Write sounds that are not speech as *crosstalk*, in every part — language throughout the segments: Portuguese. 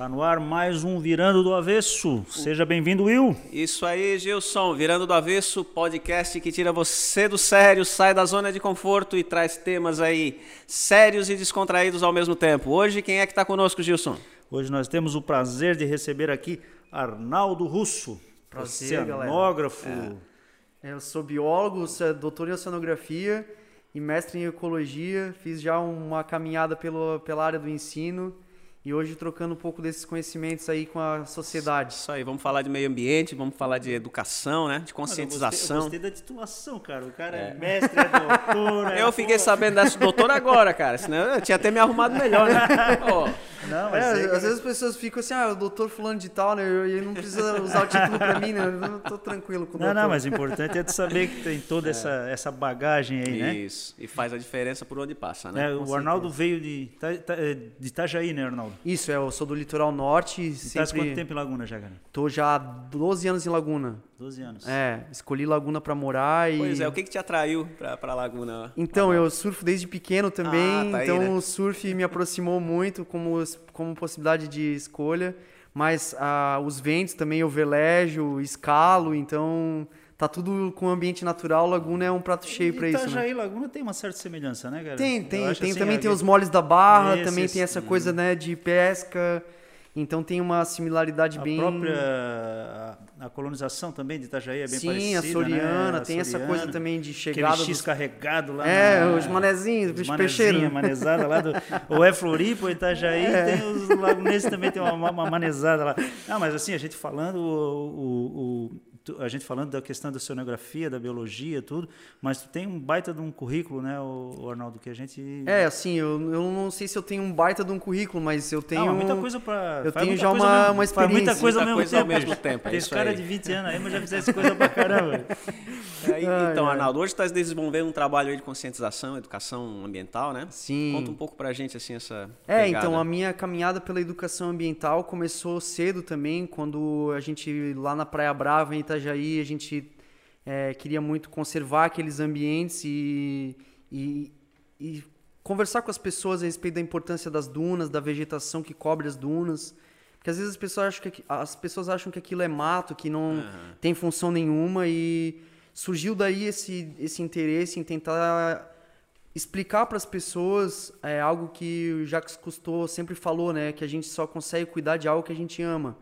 Tá no ar mais um Virando do Avesso. Seja bem-vindo, Will. Isso aí, Gilson. Virando do Avesso, podcast que tira você do sério, sai da zona de conforto e traz temas aí sérios e descontraídos ao mesmo tempo. Hoje, quem é que está conosco, Gilson? Hoje nós temos o prazer de receber aqui Arnaldo Russo, Prazer, oceanógrafo. É, Eu sou biólogo, sou doutor em oceanografia e mestre em ecologia. Fiz já uma caminhada pelo, pela área do ensino e hoje trocando um pouco desses conhecimentos aí com a sociedade. Isso aí, vamos falar de meio ambiente, vamos falar de educação, né? De Mano, eu conscientização. gostei, eu gostei da titulação, cara. O cara é, mestre, é doutor. *laughs* é- Eu fiquei pô. sabendo dessa doutora agora, cara. Senão eu tinha até me arrumado melhor, né? *laughs* Não, É, mas é- às vezes as pessoas ficam assim, ah, o doutor fulano de tal, né? E não precisa usar o título pra mim, né? Eu não tô tranquilo com o Não, doutor. não, mas o importante é de saber que tem toda essa, essa bagagem aí, né? isso. E faz a diferença por onde passa, né? É, o Arnaldo veio de, é, de Itajaí, né, Arnaldo? Isso, é, eu sou do litoral norte, E tá sempre... quanto tempo em Laguna já, cara? Tô já há 12 anos em Laguna. 12 anos. É, escolhi Laguna pra morar e... Pois é, o que, que te atraiu pra, pra Laguna? Então, eu surfo desde pequeno também, Ah, tá aí, então né? o surf me aproximou muito como, como possibilidade de escolha, mas ah, os ventos também eu velejo, escalo, então tá tudo com ambiente natural, Laguna é um prato cheio pra isso, né? Itajaí e Laguna tem uma certa semelhança, né, cara? Tem, tem, tem assim, também a- tem os moles da barra, Esses, também tem essa hum. coisa, né, de pesca, então tem uma similaridade A bem... própria a, a colonização também de Itajaí é bem Sim, parecida, a Soriana, né? A tem essa Soriana, coisa também de Aquele chegada X dos... carregado lá É, na- os manezinhos, os os peixeiros. manezada lá do... *laughs* Ou é Floripa, ou Itajaí, É. tem os lagunenses também tem uma, uma manezada lá. Ah, mas assim, a gente falando o, o- o- a gente falando da questão da oceanografia, da biologia, tudo, mas tu tem um baita de um currículo, né, o, o Arnaldo, que a gente... É, assim, eu, eu não sei se eu tenho um baita de um currículo, mas eu tenho. Ah, mas muita coisa pra... eu tenho já uma- mesmo, uma Faz muita experiência. coisa ao Muita mesmo coisa ao tempo. mesmo bicho. tempo, é Tem esse cara aí. de 20 anos aí, mas já fizesse coisa pra caramba. *laughs* É, e- então, ai. Arnaldo, hoje está desenvolvendo um trabalho aí de conscientização, educação ambiental, né? Sim. Conta um pouco pra gente, assim, essa É, pegada. então a minha caminhada pela educação ambiental começou cedo também, quando a gente, lá na Praia Brava, em Itajaí, a gente é, queria muito conservar aqueles ambientes e, e, e conversar com as pessoas a respeito da importância das dunas, da vegetação que cobre as dunas. Porque às vezes as pessoas acham que, as pessoas acham que aquilo é mato, que não tem função nenhuma e surgiu daí esse, esse interesse em tentar explicar para as pessoas é algo que o Jacques Cousteau sempre falou, né, que a gente só consegue cuidar de algo que a gente ama.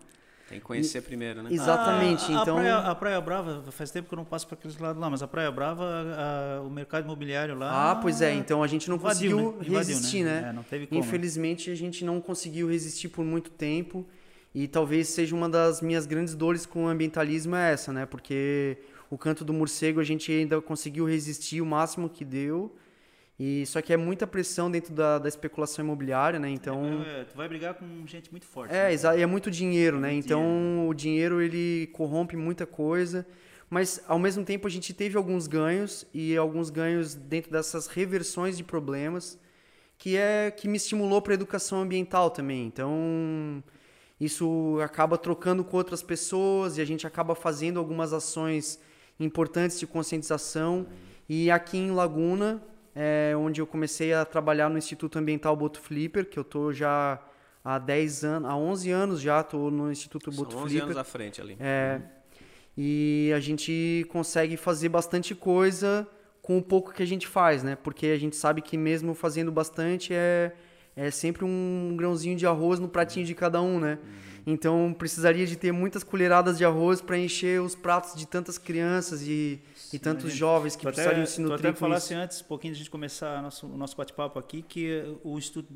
Tem que conhecer primeiro, né? Exatamente. A, a então, praia, a Praia Brava, faz tempo que eu não passo para aqueles lados lá, mas a Praia Brava, a- o mercado imobiliário lá. ah, pois é. Então a gente não invadiu, conseguiu né? Invadiu, resistir, né? né? É, não teve como. Infelizmente a gente não conseguiu resistir por muito tempo e talvez seja uma das minhas grandes dores com o ambientalismo é essa, né? Porque o canto do morcego a gente ainda conseguiu resistir o máximo que deu. E só que é muita pressão dentro da, da especulação imobiliária, né? Então É, tu vai brigar com gente muito forte. É, né? exa- e é muito dinheiro, né? Muito Então o dinheiro ele corrompe muita coisa, mas ao mesmo tempo a gente teve alguns ganhos e alguns ganhos dentro dessas reversões de problemas que é que me estimulou para educação ambiental também. Então isso acaba trocando com outras pessoas e a gente acaba fazendo algumas ações importantes de conscientização e aqui em Laguna é onde eu comecei a trabalhar no Instituto Ambiental Boto Flipper, que eu tô já há 10 anos, há 11 anos já tô no Instituto São Boto 11 Flipper. anos à frente ali. É, e a gente consegue fazer bastante coisa com o pouco que a gente faz, né? Porque a gente sabe que mesmo fazendo bastante é, é sempre um grãozinho de arroz no pratinho de cada um, né? Então precisaria de ter muitas colheradas de arroz para encher os pratos de tantas crianças e, e tantos imagina. jovens que Tu até, precisariam se nutrir até com falasse isso. antes, um pouquinho de a gente começar nosso, o nosso bate-papo aqui, que o Instituto,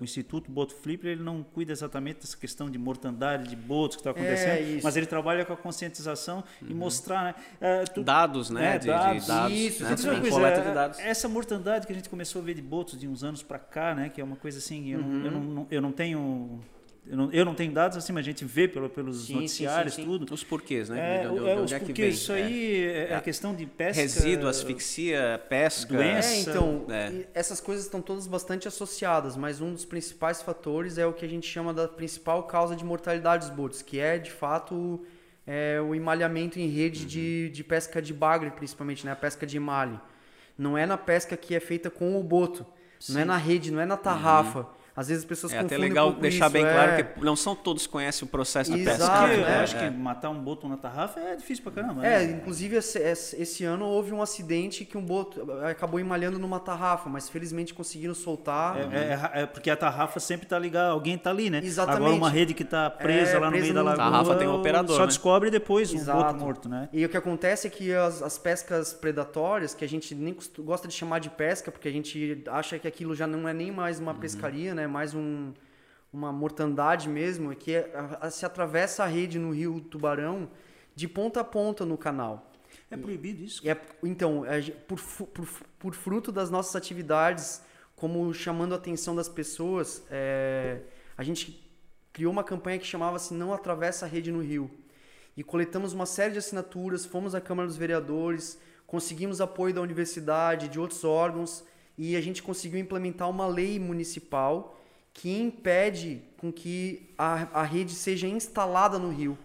o Instituto Boto Flipper ele não cuida exatamente dessa questão de mortandade de botos que está acontecendo, É, mas ele trabalha com a conscientização e mostrar, né? É, tu- Dados, né? É, de, dados. de dados. Isso, né? Coisa, coleta de é, dados. Essa mortandade que a gente começou a ver de botos de uns anos para cá, né? Que é uma coisa assim, eu, Uhum. não, eu, não, eu não tenho. Eu não, eu não tenho dados assim, mas a gente vê pelo, pelos Sim, noticiários, sim, sim. tudo. Os porquês, né? É, de é, de os onde é que porque vem. isso é. aí é, É. a questão de pesca. Resíduo, asfixia, pesca. Doença. É, então, É. essas coisas estão todas bastante associadas, mas um dos principais fatores é o que a gente chama da principal causa de mortalidade dos botos, que é, de fato, é, o emalhamento em rede de, de pesca de bagre, principalmente, né? A pesca de emalhe. Não é na pesca que é feita com o boto, não é na rede, não é na tarrafa. Às vezes as pessoas É até confundem legal um pouco deixar isso, bem é. claro que não são todos que conhecem o processo de pesca. Exato, Porque né? eu é, acho que matar um boto na tarrafa é difícil pra caramba. É, né? inclusive esse, esse- ano houve um acidente que um boto acabou emalhando numa tarrafa, mas felizmente conseguiram soltar. É, é- é porque a tarrafa sempre tá ligada, alguém tá ali, né? Exatamente. Agora uma rede que tá presa É, lá no presa meio da lagoa. Tarrafa tem um operador, Só né? descobre depois o Exato. boto morto, né? E o que acontece é que as, as pescas predatórias, que a gente nem gosta de chamar de pesca, porque a gente acha que aquilo já não é nem mais Uhum. uma pescaria, né? Mais um, uma mortandade mesmo, é que é- a- a- se atravessa a rede no rio Tubarão de ponta a ponta no canal. É proibido isso. É- então, gen- por, por, por fruto das nossas atividades, como chamando a atenção das pessoas, é, a gente criou uma campanha que chamava-se Não Atravessa a Rede no Rio. E coletamos uma série de assinaturas, fomos à Câmara dos Vereadores, conseguimos apoio da universidade, de outros órgãos, e a gente conseguiu implementar uma lei municipal que impede com que a, a rede seja instalada no rio.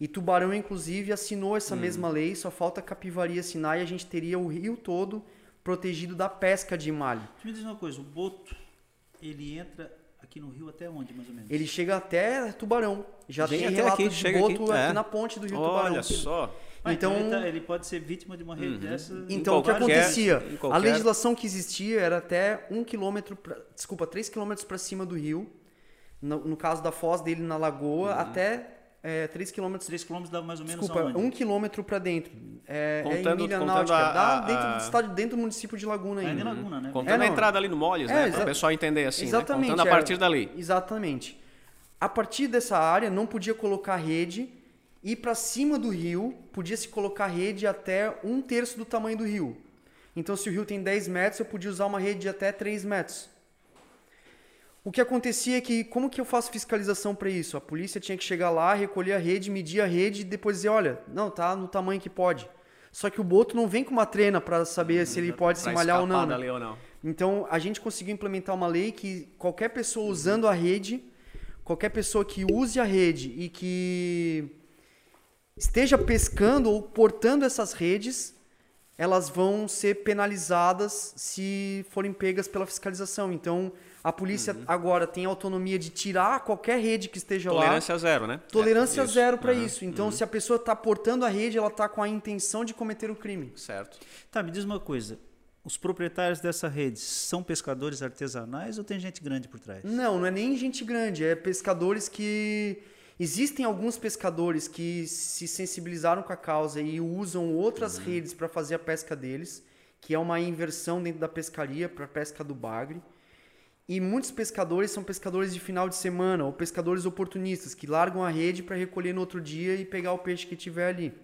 E Tubarão, inclusive, assinou essa mesma lei, só falta Capivari assinar e a gente teria o rio todo protegido da pesca de malho. Me diz uma coisa, o boto, ele entra aqui no rio até onde, mais ou menos? Ele chega até Tubarão. Já Vem tem relato aqui, de boto aqui, aqui, é. na ponte do rio Tubarão. Olha só. Então, então- ele, tá- ele pode ser vítima de uma rede dessa. Então, o que qualquer- acontecia? em A qualquer- legislação que existia era até um quilômetro, pra, desculpa, três quilômetros para cima do rio. No, no caso da foz dele na lagoa, Uhum. até é, 3 quilômetros 3 km dá mais ou menos Desculpa, aonde? um quilômetro para dentro. É, é Contando- em milha náutica. a- Dá dentro a- do estado, dentro do município de Laguna Ainda ainda. em Laguna, né? Contando É, a não. entrada ali no Molhos, É, né? Para o pessoal entender assim, né? Exatamente. Contando a é. partir dali. Exatamente. A partir dessa área não podia colocar rede e para cima do rio podia se colocar rede até um terço do tamanho do rio. Então se o rio tem 10 metros, eu podia usar uma rede de até 3 metros. O que acontecia é que, como que eu faço fiscalização para isso? A polícia tinha que chegar lá, recolher a rede, medir a rede e depois dizer, olha, não, tá no tamanho que pode. Só que o boto não vem com uma trena para saber se ele pode se malhar ou não. né? ou não. Então, a gente conseguiu implementar uma lei que qualquer pessoa usando a rede, qualquer pessoa que use a rede e que esteja pescando ou portando essas redes, elas vão ser penalizadas se forem pegas pela fiscalização. Então, a polícia Uhum. agora tem autonomia de tirar qualquer rede que esteja lá. Tolerância zero, né? Tolerância É, zero para Aham. isso. Então, se a pessoa está portando a rede, ela está com a intenção de cometer o crime. Certo. Tá, me diz uma coisa. Os proprietários dessa rede são pescadores artesanais ou tem gente grande por trás? Não, não é nem gente grande, é pescadores que. Existem alguns pescadores que se sensibilizaram com a causa e usam outras redes para fazer a pesca deles, que é uma inversão dentro da pescaria para a pesca do bagre. E muitos pescadores são pescadores de final de semana ou pescadores oportunistas que largam a rede para recolher no outro dia e pegar o peixe que tiver ali.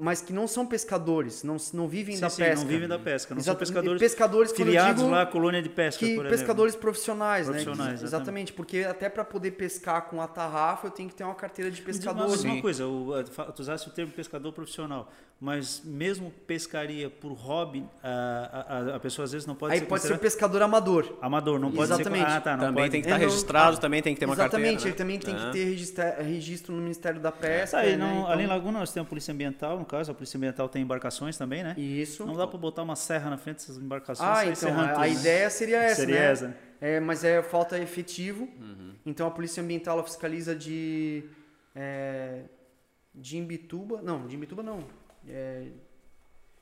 Mas que não são pescadores, não, não vivem Sim, da sim, pesca. não vivem da pesca, não Exato, são pescadores, pescadores digo- lá à colônia de pesca, que por exemplo. pescadores profissionais, Profissionais, né? exatamente. Exatamente, porque até para poder pescar com a tarrafa eu tenho que ter uma carteira de pescador. uma, Sim. uma coisa, o, tu usaste o termo pescador profissional, mas mesmo pescaria por hobby, a, a, a pessoa às vezes não pode Aí ser pode ser pescador amador. amador, não pode Exatamente. ser... Ah, tá, não também pode. tem que estar É, registrado, ah, também tem que ter uma Exatamente, carteira. ele também tem né? que ter registra- registro no Ministério da Pesca. Tá, e né? não, Então, Ali em Laguna nós temos a Polícia Ambiental, no caso, a Polícia Ambiental tem embarcações também, né? Isso. Não dá para botar uma serra na frente dessas embarcações. Ah, então, a, tudo, a né? ideia seria essa, Seria né? essa. É, mas é falta efetivo. Uhum. Então a Polícia Ambiental ela fiscaliza de é, de Imbituba, não, de Imbituba não. É,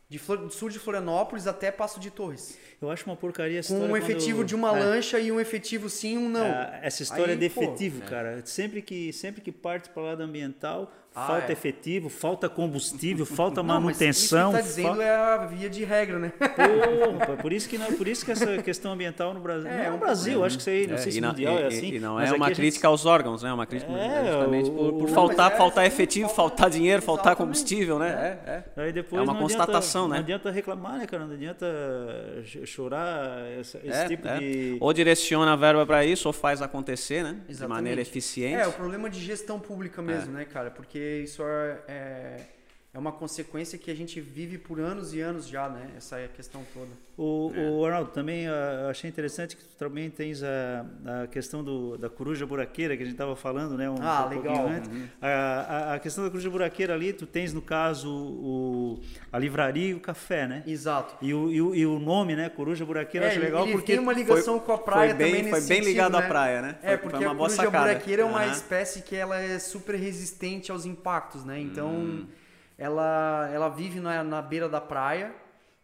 de Flor- do sul de Florianópolis até Passo de Torres. Eu acho uma porcaria essa Com história um quando- efetivo de uma É. lancha e um efetivo sim, um não. É, essa história Aí, de pô, efetivo, cara. Sempre que, sempre que parte para o lado ambiental, Ah, falta é. efetivo, falta combustível, *laughs* falta Não, mas manutenção. Isso que tá dizendo fa- é a via de regra, né? Porra, por isso que não, por isso que essa questão ambiental no Brasil, É, não é no um Brasil, problema. acho que isso aí, não É, sei se não, mundial e- é e- assim. e não mas é uma a gente- crítica aos órgãos, né? É uma crítica É, justamente o- por, por o- faltar, mas é, faltar é, efetivo, falta- faltar dinheiro, faltar combustível, né? É, é. Aí depois É uma não adianta- constatação, né? Não adianta reclamar, né, cara? Não adianta ch- chorar essa- esse É, tipo é. de. Ou direciona a verba para isso, ou faz acontecer, né? De Exatamente. maneira eficiente. É, o problema de gestão pública mesmo, né, cara? Porque isso é, é, é uma consequência que a gente vive por anos e anos já, né? Essa é a questão toda. O, é. o Arnaldo, também uh, achei interessante que tu também tens a, a questão do, da coruja buraqueira que a gente estava falando, né? Um, ah, um legal. Antes. Uhum. A, a, questão da coruja buraqueira ali, tu tens no caso o, a livraria e o café, né? Exato. E o, e o, e o nome, né? Coruja buraqueira, é, acho legal ele porque tem uma ligação foi, com a praia foi bem, também Foi bem sentido, ligado né? à praia, né? É, porque foi uma a boa coruja sacada. buraqueira é uma uhum. espécie que ela é super resistente aos impactos, né? Então, Hum. Ela, ela vive na, na beira da praia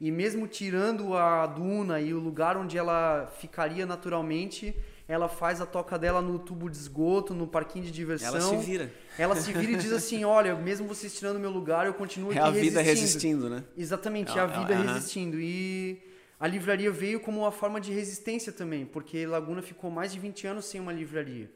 e mesmo tirando a duna e o lugar onde ela ficaria naturalmente, ela faz a toca dela no tubo de esgoto, no parquinho de diversão. Ela se vira. Ela se vira e diz assim: *laughs* Olha, mesmo vocês tirando meu lugar, eu continuo É aqui a vida resistindo. resistindo, né? Exatamente, É, a é, vida aham. resistindo. E a livraria veio como uma forma de resistência também, porque Laguna ficou mais de 20 anos sem uma livraria.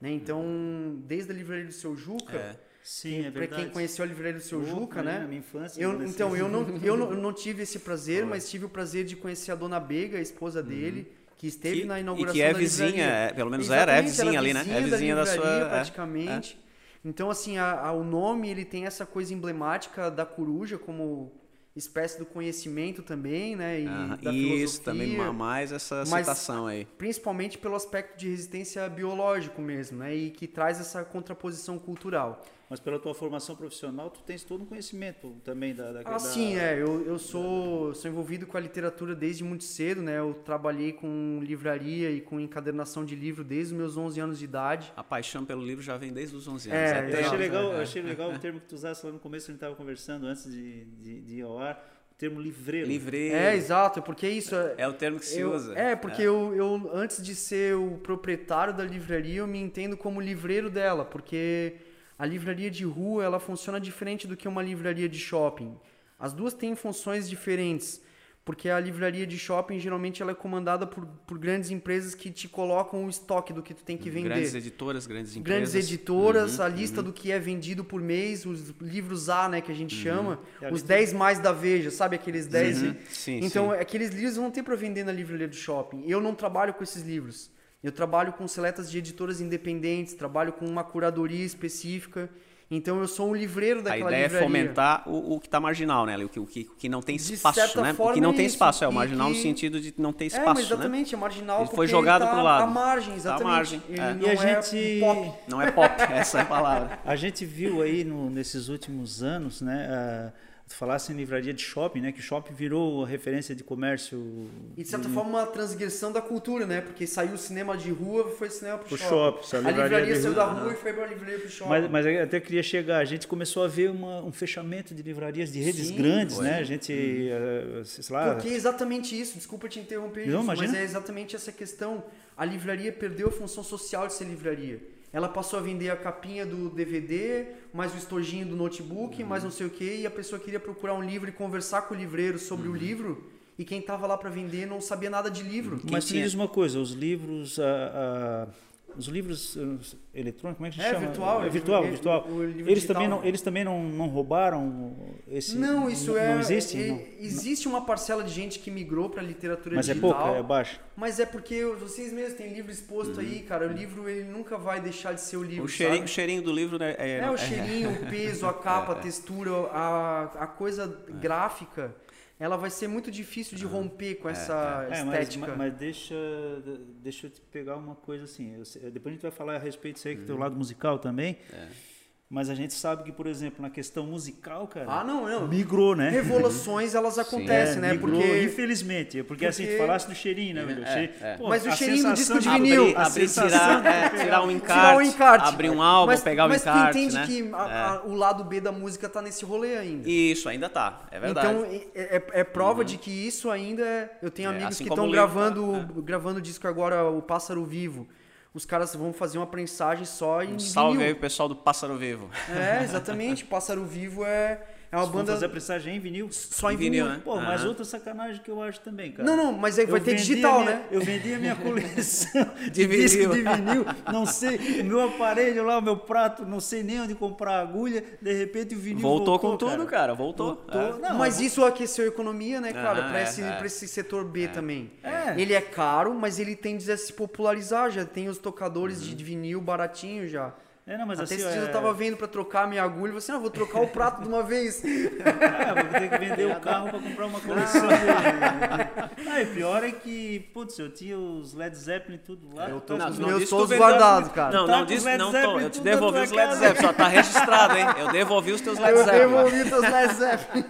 Né? Então, desde a livraria do seu Juca, É. Sim, é para verdade. quem conheceu a livraria do seu Juca, né? Na minha infância. Eu, então, eu não, *laughs* eu, não, eu não tive esse prazer, mas tive o prazer de conhecer a dona Bega, a esposa dele, que esteve Que- na e inauguração que é da vizinha, é, pelo menos era, é Exatamente, vizinha ali, né? É vizinha da livraria, sua. é. praticamente. Então, assim, a- a- o nome ele tem essa coisa emblemática da coruja como espécie do conhecimento também, né? E da Isso, filosofia, também ma- mais essa Mas- citação aí. principalmente pelo aspecto de resistência biológico mesmo, né? E que traz essa contraposição cultural. Mas pela tua formação profissional, tu tens todo um conhecimento também da... da Ah, da- sim, é. Eu, eu sou, sou envolvido com a literatura desde muito cedo, né? Eu trabalhei com livraria e com encadernação de livro desde os meus 11 anos de idade. A paixão pelo livro já vem desde os 11 anos. É, até Eu achei legal, é. eu achei legal *laughs* o termo que tu usaste lá no começo, a gente estava conversando antes de, de, de ir ao ar, o termo livreiro. Livreiro. É, exato, porque isso é. É o termo que se eu- usa. é, porque Eu, eu, antes de ser o proprietário da livraria, eu me entendo como livreiro dela, porque a livraria de rua ela funciona diferente do que uma livraria de shopping. As duas têm funções diferentes, porque a livraria de shopping geralmente ela é comandada por, por grandes empresas que te colocam o estoque do que tu tem que vender. Grandes editoras, grandes empresas. Grandes editoras, Uhum, a lista do que é vendido por mês, os livros A, né, que a gente chama, É, a os lista- 10 mais da Veja, sabe aqueles 10? Uhum, sim, então, sim. aqueles livros vão ter para vender na livraria do shopping. Eu não trabalho com esses livros. Eu trabalho com seletas de editoras independentes, trabalho com uma curadoria específica. Então, eu sou um livreiro A daquela ideia livraria. é fomentar o, o que está marginal, né? O que, o, que, o que não tem De espaço, certa né? o que não é tem isso, espaço. É o marginal no que- sentido de não ter É, espaço, né? exatamente, é marginal Ele foi jogado ele tá pro lado. à margem, Tá à exatamente. margem, Ele é. não E a é gente- pop. Não é pop, *laughs* essa é a palavra. A gente viu aí no- nesses últimos anos, né, ah, tu falasse em livraria de shopping, né, que shopping virou referência de comércio E de certa forma uma transgressão da cultura, né? Porque saiu o cinema de rua, foi cinema pro, Pro shopping. shopping, a livraria, livraria de saiu rua. da rua e foi pra livraria pro shopping. Mas, mas eu até queria chegar, a gente começou a ver uma- um fechamento de livrarias de redes Sim, grandes, foi. né? A gente, eh, sei lá, Porque é exatamente isso, desculpa te interromper Não, isso, mas é exatamente essa questão. A livraria perdeu a função social de ser livraria. Ela passou a vender a capinha do DVD, mais o estojinho do notebook, Uhum. mais não sei o quê, e a pessoa queria procurar um livro e conversar com o livreiro sobre Uhum. o livro, e quem tava lá para vender não sabia nada de livro. mas tu me tinha- diz uma coisa, os livros, os livros eh, eletrônicos, como é que se É, chama? virtual, É virtual, é, virtual. o Eles digital. também, não, eles também não, não roubaram esse... Não, isso é. Não existe? é- Não. Existe uma parcela de gente que migrou para literatura Mas é digital. pouca, é baixa. Mas é porque vocês mesmos têm livro exposto aí, cara. O livro ele nunca vai deixar de ser o livro. O cheirinho, o cheirinho do livro né, é, É, o cheirinho, o peso, a *laughs* capa, É. a textura, a, a coisa gráfica, ela vai ser muito difícil de romper com essa É, mas, estética. mas- mas deixa, deixa eu te pegar uma coisa assim. eu depois a gente vai falar a respeito disso aí, que tem o lado musical também. Mas a gente sabe que, por exemplo, na questão musical, cara, Ah, não, não. migrou, né? Revoluções elas acontecem, É, né? migrou, Porque infelizmente. Porque, assim, tu porque- falasse do cheirinho, né, velho? O É, cheiro- é. Pô, Mas o cheirinho do disco de vinil. Abrir, abrir tirar, de é, tirar um um- encarte, tirar o encarte. abrir um álbum, mas, pegar o mas encarte, tu entende né? que a- É. a- o lado B da música tá nesse rolê ainda. Isso, ainda tá, é verdade. Então é, é- é prova de que isso ainda eu tenho amigos assim que estão o livro gravando gravando disco agora o Pássaro Vivo. Os caras vão fazer uma prensagem só em um salve vinil. aí pro pessoal do Pássaro Vivo. É, exatamente. Pássaro Vivo é é uma Vamos banda fazer a pressagem em vinil. só em Em vinil, vinil. né? Pô, mas outra sacanagem que eu acho também, cara. Não, não, mas aí vai Eu ter digital, a minha- né? Eu vendi a minha coleção *laughs* de, De disco vinil. de vinil. *laughs* Não sei, o meu aparelho lá, o meu prato, não sei nem onde comprar agulha. De repente o vinil Voltou, voltou, com tudo, cara, voltou. Voltou. É. Não, mas isso aqueceu a economia, né, cara? Aham, pra, é, esse, é. pra esse setor B também. É. Ele é caro, mas ele tende a se popularizar. Já tem os tocadores de vinil baratinho já. É, não, mas Até assim, esses dias é... eu tava vendo pra trocar minha agulha e falei assim, ah, vou trocar o prato de uma vez. Ah, *laughs* vou ter que vender o carro para comprar uma coleção de... Ah, e pior é que, putz, eu tinha os Led Zeppelin e tudo lá. Eu tô Não, com os não meus todos guardados, cara. Não, Tá não disse, não, tô, eu te devolvi os Led. Zeppelin, só tá *laughs* registrado, hein? Eu devolvi os teus Led Eu Zeppelin. devolvi teus Led *laughs* Zeppelin.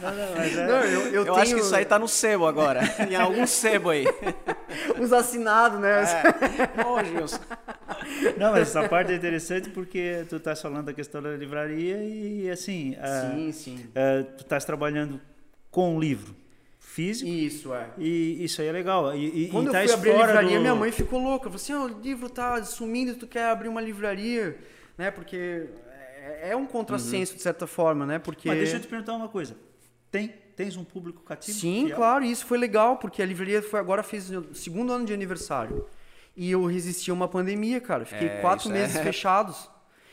Não, não, mas é... Não, eu, eu, Eu, tenho acho que isso aí tá no sebo agora, em algum sebo aí. os assinados, né? É. Ô, Gilson. Não, mas essa parte é interessante porque tu estás falando da questão da livraria e, assim, Sim, sim. tu estás trabalhando com um livro físico Isso, é. e isso aí é legal. E, Quando e eu tás fui abrir a livraria, do- minha mãe ficou louca. Falou assim, "Ah, o livro tá sumindo, tu quer abrir uma livraria, né? Porque é é um contrassenso, de certa forma, né? Porque... Mas deixa eu te perguntar uma coisa. Tem, tens um público cativo? Sim, fiel? claro, e isso foi legal, porque a livraria foi agora fez o segundo ano de aniversário. E eu resisti a uma pandemia, cara. Fiquei É, quatro isso meses é. *laughs* fechados.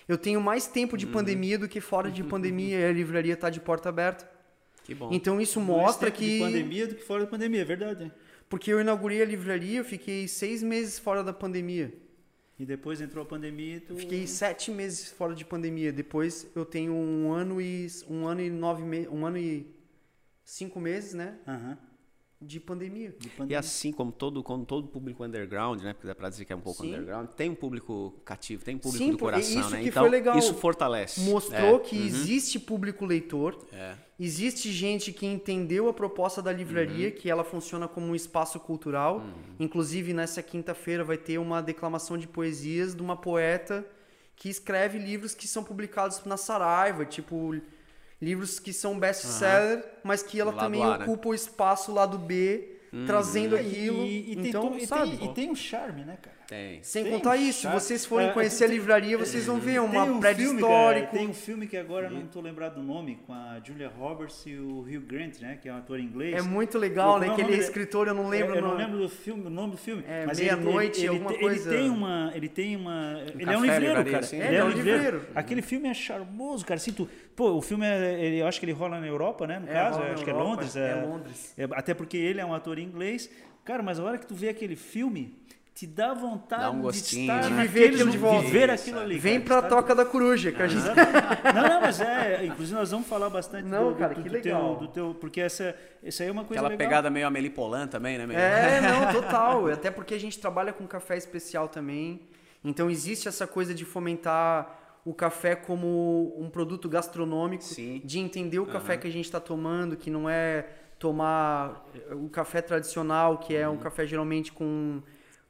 Eu tenho mais tempo de pandemia do que fora de pandemia e a livraria tá de porta aberta. Que bom. Então isso Mais mostra tempo de que. pandemia do que fora da pandemia, é verdade. Porque eu inaugurei a livraria, eu fiquei seis meses fora da pandemia. E depois entrou a pandemia e tu... Fiquei sete meses fora de pandemia. Depois eu tenho um ano e um ano e nove meses, um ano e cinco meses, né, Aham, de pandemia. de E pandemia. assim como todo, como todo público underground, né? Porque dá pra dizer que é um pouco Sim. underground, tem um público cativo, tem um público Sim, do coração, isso né? que então, foi legal. isso fortalece. Mostrou É. que existe público leitor, É. existe gente que entendeu a proposta da livraria, que ela funciona como um espaço cultural. Inclusive, nessa quinta-feira vai ter uma declamação de poesias de uma poeta que escreve livros que são publicados na Saraiva, tipo livros que são best-seller, mas que ela Lado também A, né? ocupa o espaço lado B, trazendo aquilo. E, e, tem então, e sabe? tem, e tem um charme, né, cara? Tem. Sem Tem contar um isso, se charme. vocês forem É, conhecer a livraria, vocês vão ver uma um prédio filme, cara, histórico. tem um filme que agora não estou lembrado do nome, com a Julia Roberts e o Hugh Grant, né? Que é um ator inglês. É muito legal, né? é o Que ele é escritor, eu não lembro É, eu não lembro do filme, o nome do filme. É, mas ele- Meia-Noite, ele, alguma ele, coisa. Ele tem uma, ele tem uma, ele é um livreiro, cara. assim. É, ele é um livreiro. Aquele filme é charmoso, cara. Assim, tu, pô, o filme é, ele, eu acho que ele rola na Europa, né? No É, caso, acho que é Londres. é Londres. é- até porque ele é um ator inglês. Cara, mas a hora que tu vê aquele filme, te dá vontade Dá um de gostinho, estar né? De viver aquilo de volta. Viver aquilo ali. Vem cara, pra sabe? Toca da Coruja, que a gente... *laughs* Não, não, mas é. Inclusive, nós vamos falar bastante Não, do, do- cara, do que teu- legal. do teu. Porque essa, essa aí é uma coisa Aquela legal. pegada meio Amélie Polan também, né? Meio... É, *laughs* não, total. Até porque a gente trabalha com café especial também. Então existe essa coisa de fomentar o café como um produto gastronômico, Sim. de entender o café que a gente está tomando, que não é tomar o café tradicional, que é um café geralmente com,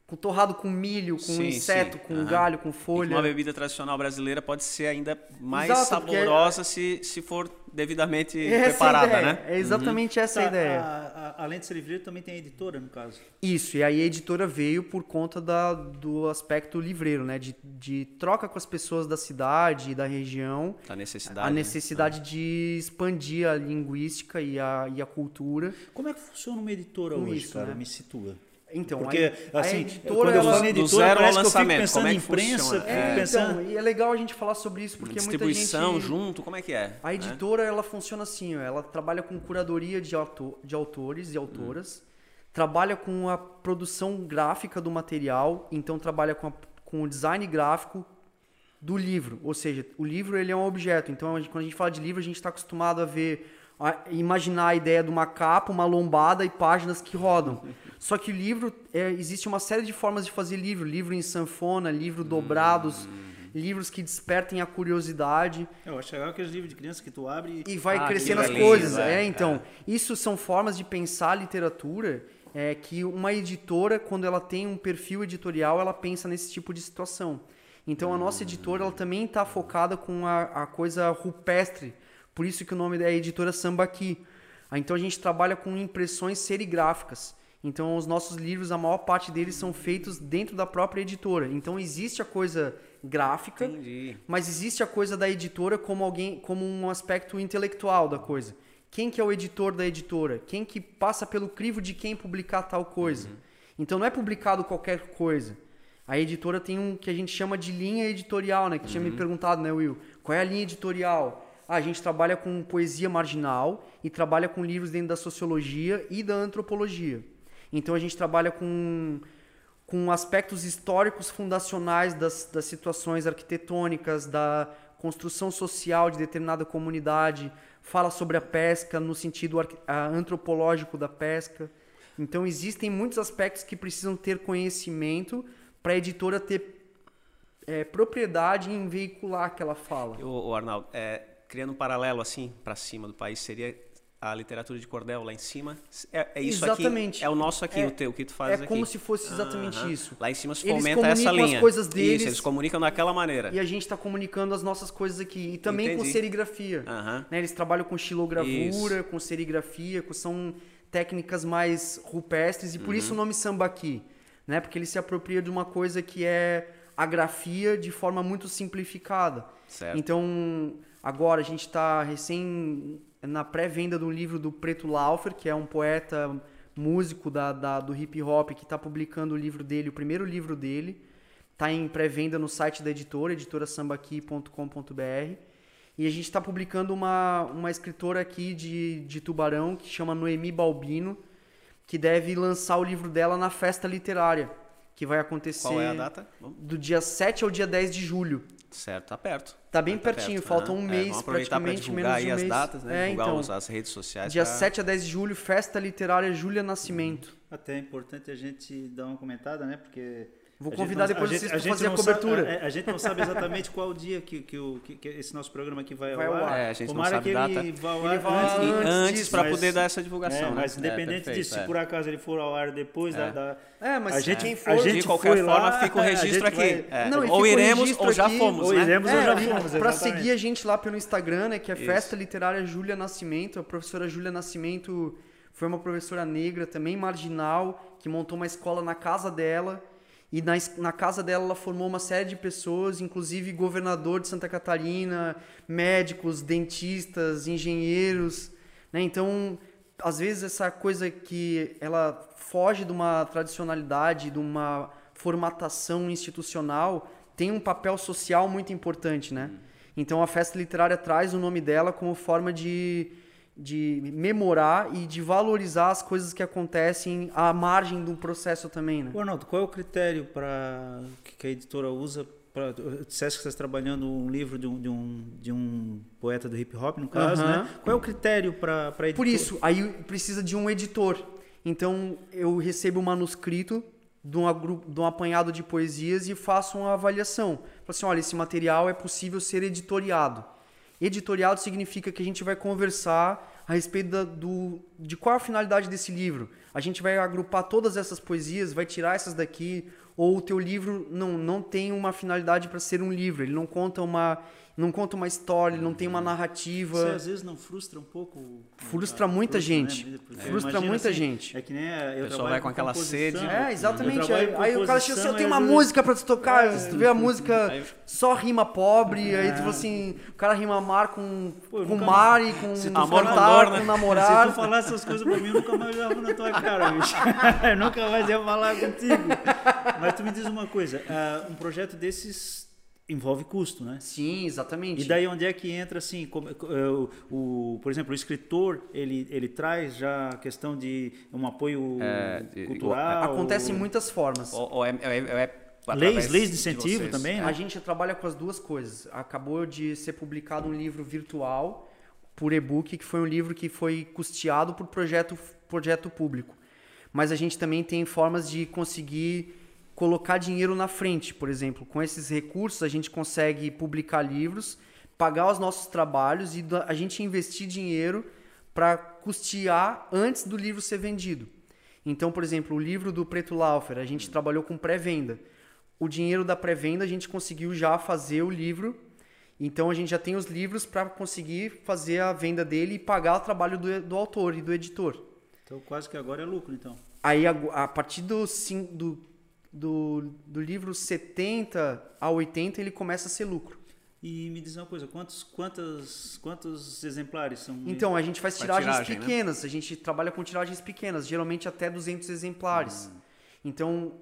com torrado com milho, com Sim, inseto, sim. com Aham. galho, com folha. uma bebida tradicional brasileira pode ser ainda mais Exato, saborosa se, se for devidamente *laughs* Essa é preparada, ideia. né? É exatamente essa a Tá, ideia. a- a- além de ser livreiro, também tem a editora, no caso. Isso, e aí a editora veio por conta da, do aspecto livreiro, né? De, de troca com as pessoas da cidade e da região. A necessidade. A né? necessidade de expandir a linguística e a, e a cultura. Como é que funciona uma editora Com hoje, isso, cara? né? Me situa. Então, Porque, a, assim, a editora... quando eu falo em Do editora, zero ao parece que eu fico lançamento, pensando como é em imprensa, É, pensando... então, e é legal a gente falar sobre isso, porque muita Distribuição gente... junto, como é que é? A né? editora, ela funciona assim, ela trabalha com curadoria de, auto, de autores e autoras, trabalha com a produção gráfica do material, então trabalha com, a- com o design gráfico do livro, ou seja, o livro ele é um objeto, então quando a gente fala de livro, a gente está acostumado a ver, imaginar a ideia de uma capa, uma lombada e páginas que rodam. Só que o livro, é, existe uma série de formas de fazer livro, livro em sanfona, livro dobrados, livros que despertem a curiosidade, Eu acho legal aqueles livros de criança que tu abre e... e vai Ah, crescendo as lindo, coisas. é, É, então, isso são formas de pensar a literatura é, que uma editora, quando ela tem um perfil editorial, ela pensa nesse tipo de situação. Então, a nossa editora ela também está focada com a, a coisa rupestre, por isso que o nome é editora Sambaqui. Ah, Então, a gente trabalha com impressões serigráficas. Então, os nossos livros, a maior parte deles são feitos dentro da própria editora. Então, existe a coisa gráfica, Entendi. mas existe a coisa da editora como alguém, como um aspecto intelectual da coisa. Quem que é o editor da editora? Quem que passa pelo crivo de quem publicar tal coisa? Então não é publicado qualquer coisa. A editora tem um que a gente chama de linha editorial, né? Que tinha me perguntado, né, Will? Qual é a linha editorial? A gente trabalha com poesia marginal e trabalha com livros dentro da sociologia e da antropologia. Então a gente trabalha com com aspectos históricos fundacionais das, das situações arquitetônicas, da construção social de determinada comunidade, fala sobre a pesca no sentido antropológico da pesca. Então existem muitos aspectos que precisam ter conhecimento para a editora ter é, propriedade em veicular aquela fala. O Arnaldo, é, criando um paralelo assim para cima do país, seria a literatura de cordel lá em cima. É, é isso exatamente. aqui. É o nosso aqui, é, o teu, o que tu faz é aqui. É como se fosse exatamente isso. Lá em cima se fomenta essa linha. as coisas deles. Isso, eles comunicam daquela maneira. E a gente está comunicando as nossas coisas aqui. E também Entendi. com serigrafia. Né? Eles trabalham com xilogravura, isso. com serigrafia, com, são técnicas mais rupestres. E por uhum. isso o nome sambaqui. Né? Porque ele se apropria de uma coisa que é a grafia de forma muito simplificada. Certo. Então, agora a gente está recém na pré-venda do livro do Preto Laufer, que é um poeta músico da, da do hip hop que está publicando o livro dele, o primeiro livro dele. Está em pré-venda no site da editora, editorasambaqui.com.br. E a gente está publicando uma, uma escritora aqui de, de Tubarão, que chama Noemi Balbino, que deve lançar o livro dela na festa literária, que vai acontecer... Qual é a data? Do dia 7 ao dia 10 de julho. Certo, tá perto. Tá bem tá pertinho, perto, falta um né? mês, é, praticamente menos de um as mês. datas, né? É, divulgar então, as redes sociais. Dia pra... 7 a 10 de julho, Festa Literária Júlia Nascimento. Até é importante a gente dar uma comentada, né? Porque Vou convidar não, depois vocês para fazer a cobertura. Sabe, a, a, gente não sabe exatamente qual o dia que, que, o, que, que esse nosso programa aqui vai, vai ao ar. É, a gente Tomara não sabe que data. ele vá ao ar antes, antes para poder dar essa divulgação. É, né? Mas independente perfeito, disso, se por acaso ele for ao ar depois é. da, da... É, mas a gente, quem for, a gente de qualquer forma lá, fica o registro aqui. Vai... É. Não, ou iremos ou já aqui, fomos, ou né? iremos ou já fomos. Para seguir a gente lá pelo Instagram, né, que é. Festa Literária Júlia Nascimento. A professora Júlia Nascimento foi uma professora negra também marginal que montou uma escola na casa dela e na, na casa dela ela formou uma série de pessoas, inclusive governador de Santa Catarina, médicos, dentistas, engenheiros. Né? Então, às vezes, essa coisa que ela foge de uma tradicionalidade, de uma formatação institucional, tem um papel social muito importante. Né? Então, a festa literária traz o nome dela como forma de de memorar e de valorizar as coisas que acontecem à margem do processo também, né? Arnaldo, qual é o critério para que a editora usa para disseste que você está trabalhando um livro de um, de um, de um poeta do hip hop, no caso, uhum. né? Qual é o critério para para Por isso, aí precisa de um editor. Então, eu recebo o um manuscrito de um, de um apanhado de poesias e faço uma avaliação. Falo assim, olha, esse material é possível ser editoriado. Editoriado significa que a gente vai conversar a respeito da, do, de qual a finalidade desse livro. A gente vai agrupar todas essas poesias, vai tirar essas daqui, ou o teu livro não, não tem uma finalidade para ser um livro, ele não conta uma não conta uma história, não tem uma narrativa. Você às vezes não frustra um pouco? Frustra muita gente. Né? Frustra muita assim, gente. É que nem eu o pessoal vai com aquela sede. É, exatamente. Aí, aí o cara chega assim, eu tenho uma música para te tocar, é, tu vê a música *laughs* só rima pobre, é. aí tipo assim, o cara rima mar com, Pô, com mar e com amor cantar, com, né? Se tu falar essas coisas pra mim, eu nunca mais olhava na tua cara, bicho. *laughs* eu nunca mais ia falar contigo. Mas tu me diz uma coisa, uh, um projeto desses envolve custo, né? Sim, exatamente. E daí onde é que entra assim, como, o, o, por exemplo, o escritor ele, ele traz já a questão de um apoio é, cultural. Acontece ou... em muitas formas. Ou, ou é, é, é leis, leis de incentivo de também, né? A gente trabalha com as duas coisas. Acabou de ser publicado um livro virtual por e-book que foi um livro que foi custeado por projeto projeto público. Mas a gente também tem formas de conseguir colocar dinheiro na frente, por exemplo. Com esses recursos a gente consegue publicar livros, pagar os nossos trabalhos e a gente investir dinheiro para custear antes do livro ser vendido. Então, por exemplo, o livro do Preto Laufer, a gente trabalhou com pré-venda. O dinheiro da pré-venda a gente conseguiu já fazer o livro. Então a gente já tem os livros para conseguir fazer a venda dele e pagar o trabalho do, do autor e do editor. Então quase que agora é lucro, então. Aí a, a partir do, do do, do livro 70 a 80 ele começa a ser lucro. E me diz uma coisa, quantos, quantos, quantos exemplares são? Então, a gente faz tiragens tiragem, né? pequenas, né? a gente trabalha com tiragens pequenas, geralmente até 200 exemplares. Hum. Então,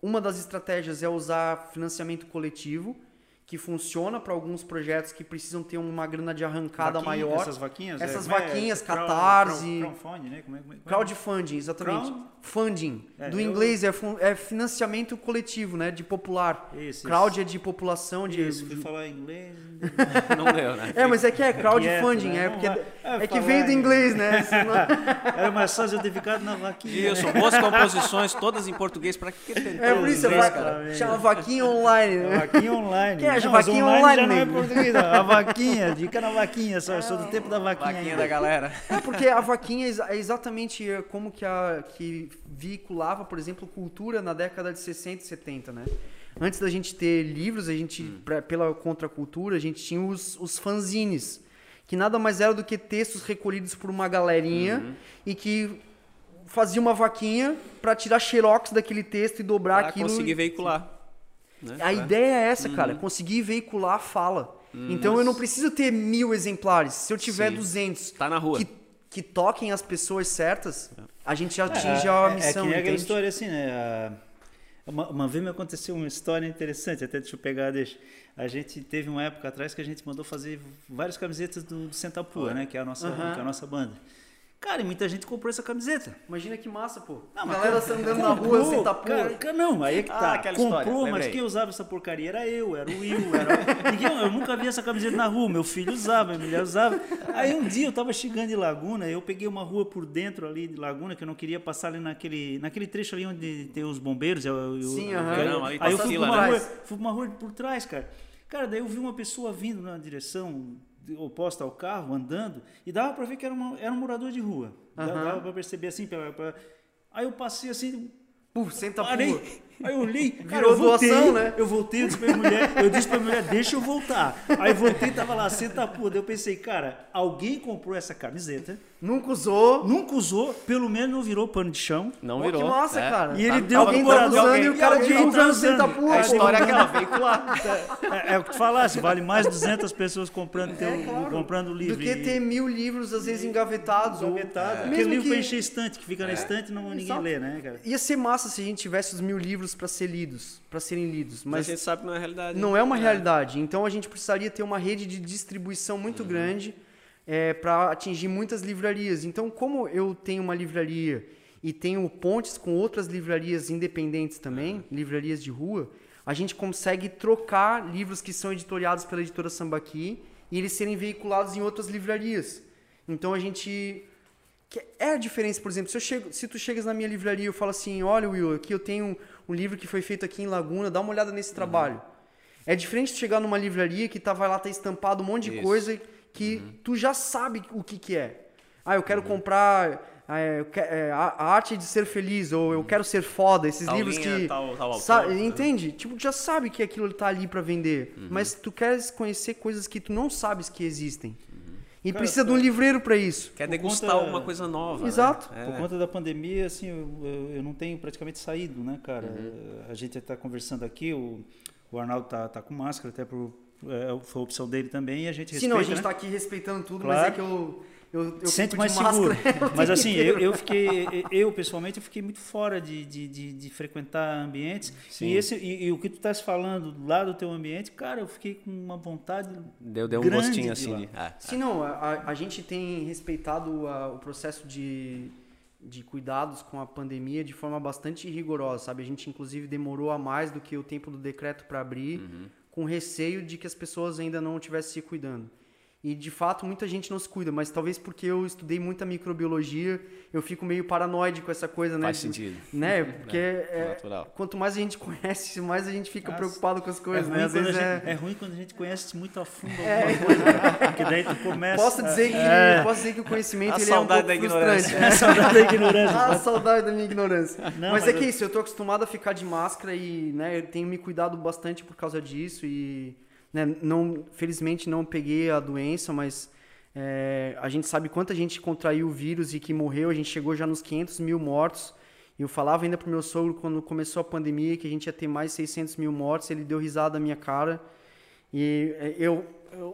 uma das estratégias é usar financiamento coletivo, que funciona para alguns projetos que precisam ter uma grana de arrancada Vaquinha, maior. Essas vaquinhas? Essas é, é? vaquinhas, Crowd- Catarse. crowd- Crowdfunding, né? Como é, como é, é? Crowdfunding, exatamente. Crowd- Funding. É, Do eu- inglês é, fun- é financiamento coletivo, né? De popular. Isso, Crowd é de população, de. Isso, fui falar inglês. *laughs* Não deu, né? É, mas é que é crowdfunding, né? é, porque é, é que veio do inglês, né? Era mais fácil eu ter ficado na vaquinha. Isso, boas composições, todas em português. Pra que ter É por isso, é Inglês, va- cara. chama vaquinha online, né? vaquinha online. Que é, Não, mas vaquinha online online, já não é português. A vaquinha, dica na vaquinha, só, sou do tempo da vaquinha. Vaquinha ainda. da galera. É porque a vaquinha é é exatamente como que, a, que veiculava, por exemplo, cultura na década de 60 e 70, né? Antes da gente ter livros, a gente, pra- pela contracultura, a gente tinha os, os fanzines, que nada mais era do que textos recolhidos por uma galerinha e que fazia uma vaquinha para tirar xerox daquele texto e dobrar Pra aquilo. conseguir veicular. Né? A Pra- ideia é essa, cara, conseguir veicular a fala. Então eu não preciso ter mil exemplares. Se eu tiver Sim. 200 Tá na rua. que, que toquem as pessoas certas, a gente atinge É, a é, missão. É que nem aquela história assim, né? A- Uma, uma vez me aconteceu uma história interessante, até deixa eu pegar, deixa. A gente teve uma época atrás que a gente mandou fazer várias camisetas do, do Sentapua, né? Que é a nossa, Aham. que é a nossa banda. Cara, e muita gente comprou essa camiseta. Imagina que massa, pô. Não, a galera com- andando na rua sem tapua. cara, cara, não, aí é que Ah, tá. aquela Comprou, história, mas lembrei. quem usava essa porcaria era eu, era o Will. Era... *laughs* Ninguém, eu nunca vi essa camiseta na rua, meu filho usava, minha mulher usava. Aí um dia eu tava chegando em Laguna, eu peguei uma rua por dentro ali de Laguna, que eu não queria passar ali naquele, naquele trecho ali onde tem os bombeiros. Eu, eu- Sim, aham. aí eu- Não, ali aí eu fui pra uma rua, fui pra uma rua por trás, cara. Cara, daí eu vi uma pessoa vindo na direção oposta ao carro, andando, e dava pra ver que era, uma, era um morador de rua. Dava, Aham. dava pra perceber assim. Pela, pela- Aí eu passei assim, sem tapua. Parei. Aí eu olhei, cara, Virou eu voltei, doação, né? Eu voltei, eu disse pra minha mulher, eu disse pra minha mulher, deixa eu voltar. Aí voltei, tava lá, senta puta. Eu pensei, cara, alguém comprou essa camiseta, Nunca usou. nunca usou, pelo menos não virou pano de chão. Não Pô, virou. que massa, é. cara. E ele Tá- deu pro Alguém no tá usando alguém- e o cara divulgando tá usando. tapua. A pô. história é aquela, veicular. É, é o que tu falasse, vale mais 200 pessoas comprando, teu, comprando o livro. Do que e- ter mil livros, às vezes, engavetados. ou- Engavetado. Aquele Mesmo livro que... pra encher estante, que fica na estante e não, ninguém Exato. lê, né, cara? Ia ser massa se a gente tivesse os mil livros para ser lidos, para serem lidos. Mas Mas a gente sabe que não é realidade. não é uma realidade. Então a gente precisaria ter uma rede de distribuição muito Uhum. grande para atingir muitas livrarias. Então, como eu tenho uma livraria e tenho pontes com outras livrarias independentes também, livrarias de rua, a gente consegue trocar livros que são editoriados pela editora Sambaqui e eles serem veiculados em outras livrarias. Então a gente que é a diferença, por exemplo, se, eu chego, se tu chegas na minha livraria e eu falo assim, olha Will, aqui eu tenho um, um livro que foi feito aqui em Laguna, dá uma olhada nesse trabalho. É diferente de chegar numa livraria que tá, vai lá, tá estampado um monte de Isso. coisa que tu já sabe o que que é. Ah, eu quero comprar é, a, arte de ser feliz, ou eu quero ser foda, esses Tal livros linha, que... tal- tal autor, né? entende? Tipo, tu já sabe que aquilo tá ali para vender, mas tu queres conhecer coisas que tu não sabes que existem. E Cara, precisa de um livreiro para isso. Quer degustar conta- uma coisa nova. né? Exato. É. Por conta da pandemia, assim, eu, eu, eu não tenho praticamente saído, né, cara? A gente está conversando aqui, o, o Arnaldo tá, tá com máscara, até por, é, foi a opção dele também, e a gente Sim, respeita, não, a gente né? tá aqui respeitando tudo, Claro. mas é que eu. Eu, eu Sente mais seguro. *laughs* Mas assim, eu, eu fiquei, eu pessoalmente, eu fiquei muito fora de, de, de, de frequentar ambientes. Sim. E, esse, e, e o que tu estás falando lá do teu ambiente, cara, eu fiquei com uma vontade. Deu, deu um grande gostinho de assim. De, ah, Sim, não, a, a- gente tem respeitado a- o processo de, de cuidados com a pandemia de forma bastante rigorosa, sabe? A gente, inclusive, demorou a mais do que o tempo do decreto para abrir, com receio de que as pessoas ainda não estivessem se cuidando. E, de fato, muita gente não se cuida, mas talvez porque eu estudei muita microbiologia, eu fico meio paranoide com essa coisa, né? Faz sentido. Né? *laughs* Porque é, Natural. quanto mais a gente *laughs* conhece, mais a gente fica Ah, preocupado com as coisas, é, né? Às a vezes gente, é... é ruim quando a gente conhece muito a fundo alguma coisa, né? Porque daí tu começa. Posso dizer que, É. posso dizer que o conhecimento A ele é um saudade pouco da frustrante. ignorância. É saudade da ignorância. *laughs* Ah, saudade da minha ignorância. Não, mas, mas é que eu- isso, eu tô acostumado a ficar de máscara e, né, eu tenho me cuidado bastante por causa disso e, né, não, felizmente não peguei a doença, mas é, a gente sabe quanta gente contraiu o vírus e que morreu, a gente chegou já nos 500 mil mortos. Eu falava ainda pro meu sogro quando começou a pandemia que a gente ia ter mais 600 mil mortos, ele deu risada na minha cara. E é, eu,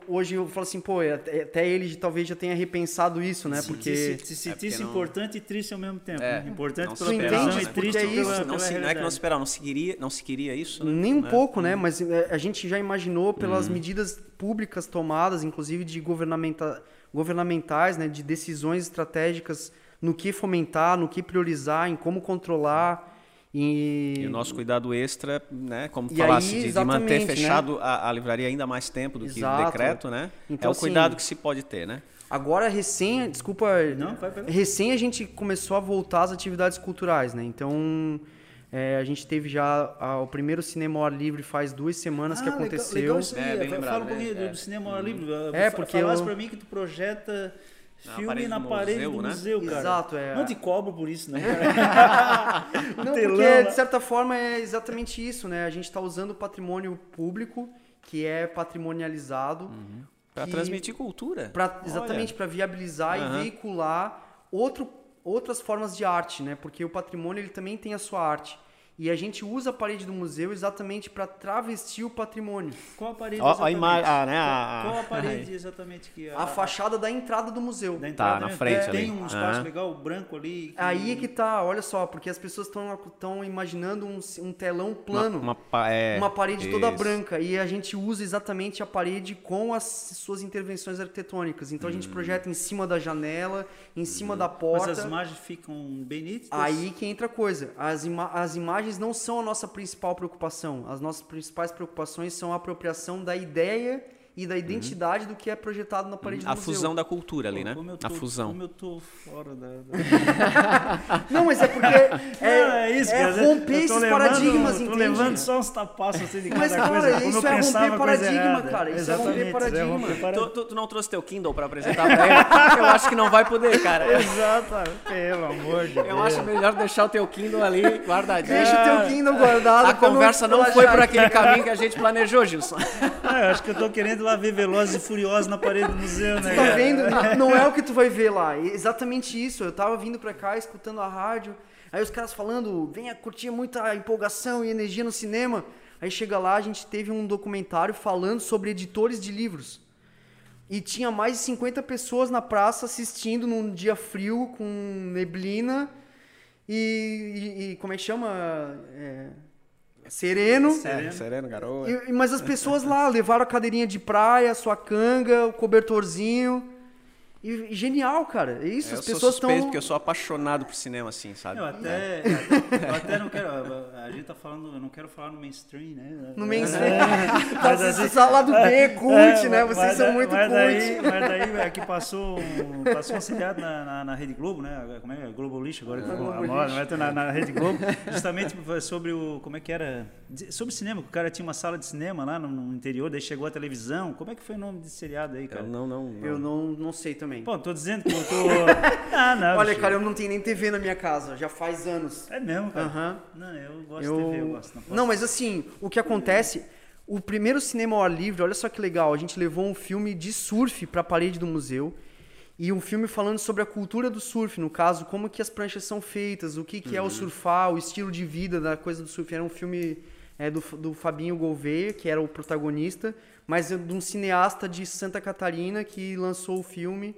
hoje eu falo assim, pô, até, até ele talvez já tenha repensado isso, né? Porque Se, se, É sentisse não- importante e triste ao mesmo tempo. É, né? Importante não pela se operação e triste é pela, isso, Não, pela se, não é que não se esperava, não se queria, não se queria isso, né? Nem um Né? pouco, né? Mas é, a gente já imaginou pelas Uhum. medidas públicas tomadas, inclusive de governamenta, governamentais, né? De decisões estratégicas no que fomentar, no que priorizar, em como controlar. E, E o nosso cuidado extra, né, como E falasse, aí, de- de, manter né? fechado a, a livraria ainda mais tempo do que o decreto, né? Então, é o assim, cuidado que se pode ter, né? Agora, recém, desculpa, Não, vai, vai. recém a gente começou a voltar às atividades culturais, né? Então, é, a gente teve já a- o primeiro cinema ao ar livre faz duas semanas que Ah, legal- aconteceu. Legal, isso aí. É, bem Fala lembrado, um pouquinho né? do, É. do cinema ao ar livre. É, porque Falasse eu- pra mim que tu projeta Na filme parede na do parede museu, do né? museu, cara. Exato, é. Não te cobro por isso, *laughs* *laughs* não, cara. Não, telão porque de certa forma é exatamente isso, né? A gente está usando o patrimônio público, que é patrimonializado, Para que- transmitir cultura. pra- exatamente para viabilizar Aham. e veicular outro, outras formas de arte, né? Porque o patrimônio ele também tem a sua arte. E a gente usa a parede do museu exatamente para travestir o patrimônio. Qual a parede a exatamente? imagem- ah, né, Qual, a- qual a parede exatamente que... A fachada da entrada do museu. da entrada, na né? frente Tem ali. um espaço legal, branco ali. que- Aí é que tá, olha só, porque as pessoas estão imaginando um, um telão plano. Uma, uma, é, uma parede toda isso. branca e a gente usa exatamente a parede com as suas intervenções arquitetônicas. Então a gente Hum. projeta em cima da janela, em cima da Mas porta. as imagens ficam bem nítidas. Aí que entra a coisa. As, ima- as imagens não são a nossa principal preocupação. As nossas principais preocupações são a apropriação da ideia e da identidade do que é projetado na parede Uhum. A do museu. fusão da cultura ali, né? como eu A tô- fusão. Como eu tô fora da... da... *laughs* Não, mas é porque é, *laughs* Não, é isso, é romper eu tô esses levando- paradigmas, Tô entende? levando só uns tapaços assim de cada Mas, cara, coisa. isso eu é romper paradigma, cara, isso é romper Exatamente, paradigma. Tu, tu- tu não trouxe teu Kindle pra apresentar pra ele? Eu acho que não vai poder, cara. *laughs* Exato, pelo amor de Eu Deus. acho melhor deixar o teu Kindle ali guardadinho. Deixa o teu Kindle guardado. A não conversa não relaxar foi por aquele caminho que a gente planejou, Gilson. Ah, eu acho que eu tô querendo lá ver Velozes e Furiosos na parede do museu, né? Tá cara? vendo? Não é o que tu vai ver lá. É exatamente isso. Eu tava vindo pra cá, escutando a rádio. Aí os caras falando, venha curtir muita empolgação e energia no cinema. Aí chega lá, a gente teve um documentário falando sobre editores de livros. E tinha mais de 50 pessoas na praça assistindo num dia frio, com neblina. E, e- e como é que chama? É, sereno. É, sereno, garoto. E- e- mas as pessoas lá levaram a cadeirinha de praia, a sua canga, o cobertorzinho. E, genial, cara. É isso, eu as sou pessoas suspeito estão. porque eu sou apaixonado por cinema, assim, sabe? Eu até, *laughs* eu até não quero. A gente tá falando, eu não quero falar no mainstream, né? No mainstream. Mas *laughs* Tá, assim- Vocês são lá do B, cult, É, né? mas- Vocês mas são muito mas cult. daí, mas daí é que passou, um- passou um seriado na, na, na Rede Globo, né? Como é? Globo Lixo, agora que ficou a Globo moda, Lixo. vai ter na, na Rede Globo, justamente sobre o. Como é que era? Sobre cinema, que o cara tinha uma sala de cinema lá no, no interior, daí chegou a televisão. Como é que foi o nome desse seriado aí, cara? Eu não, não, não. Eu não, não sei também. Pô, tô dizendo que eu tô. *laughs* Ah, não. Olha, bicho. cara, eu não tenho nem TV na minha casa, já faz anos. É mesmo, cara. Não, eu gosto Eu... de TV, eu gosto. Não. Não, mas assim, o que acontece, o primeiro cinema ao ar livre, olha só que legal, a gente levou um filme de surf para a parede do museu e um filme falando sobre a cultura do surf, no caso, como que as pranchas são feitas, o que, que é o surfar, o estilo de vida da coisa do surf. Era um filme é, do, do Fabinho Gouveia, que era o protagonista, mas é de um cineasta de Santa Catarina que lançou o filme.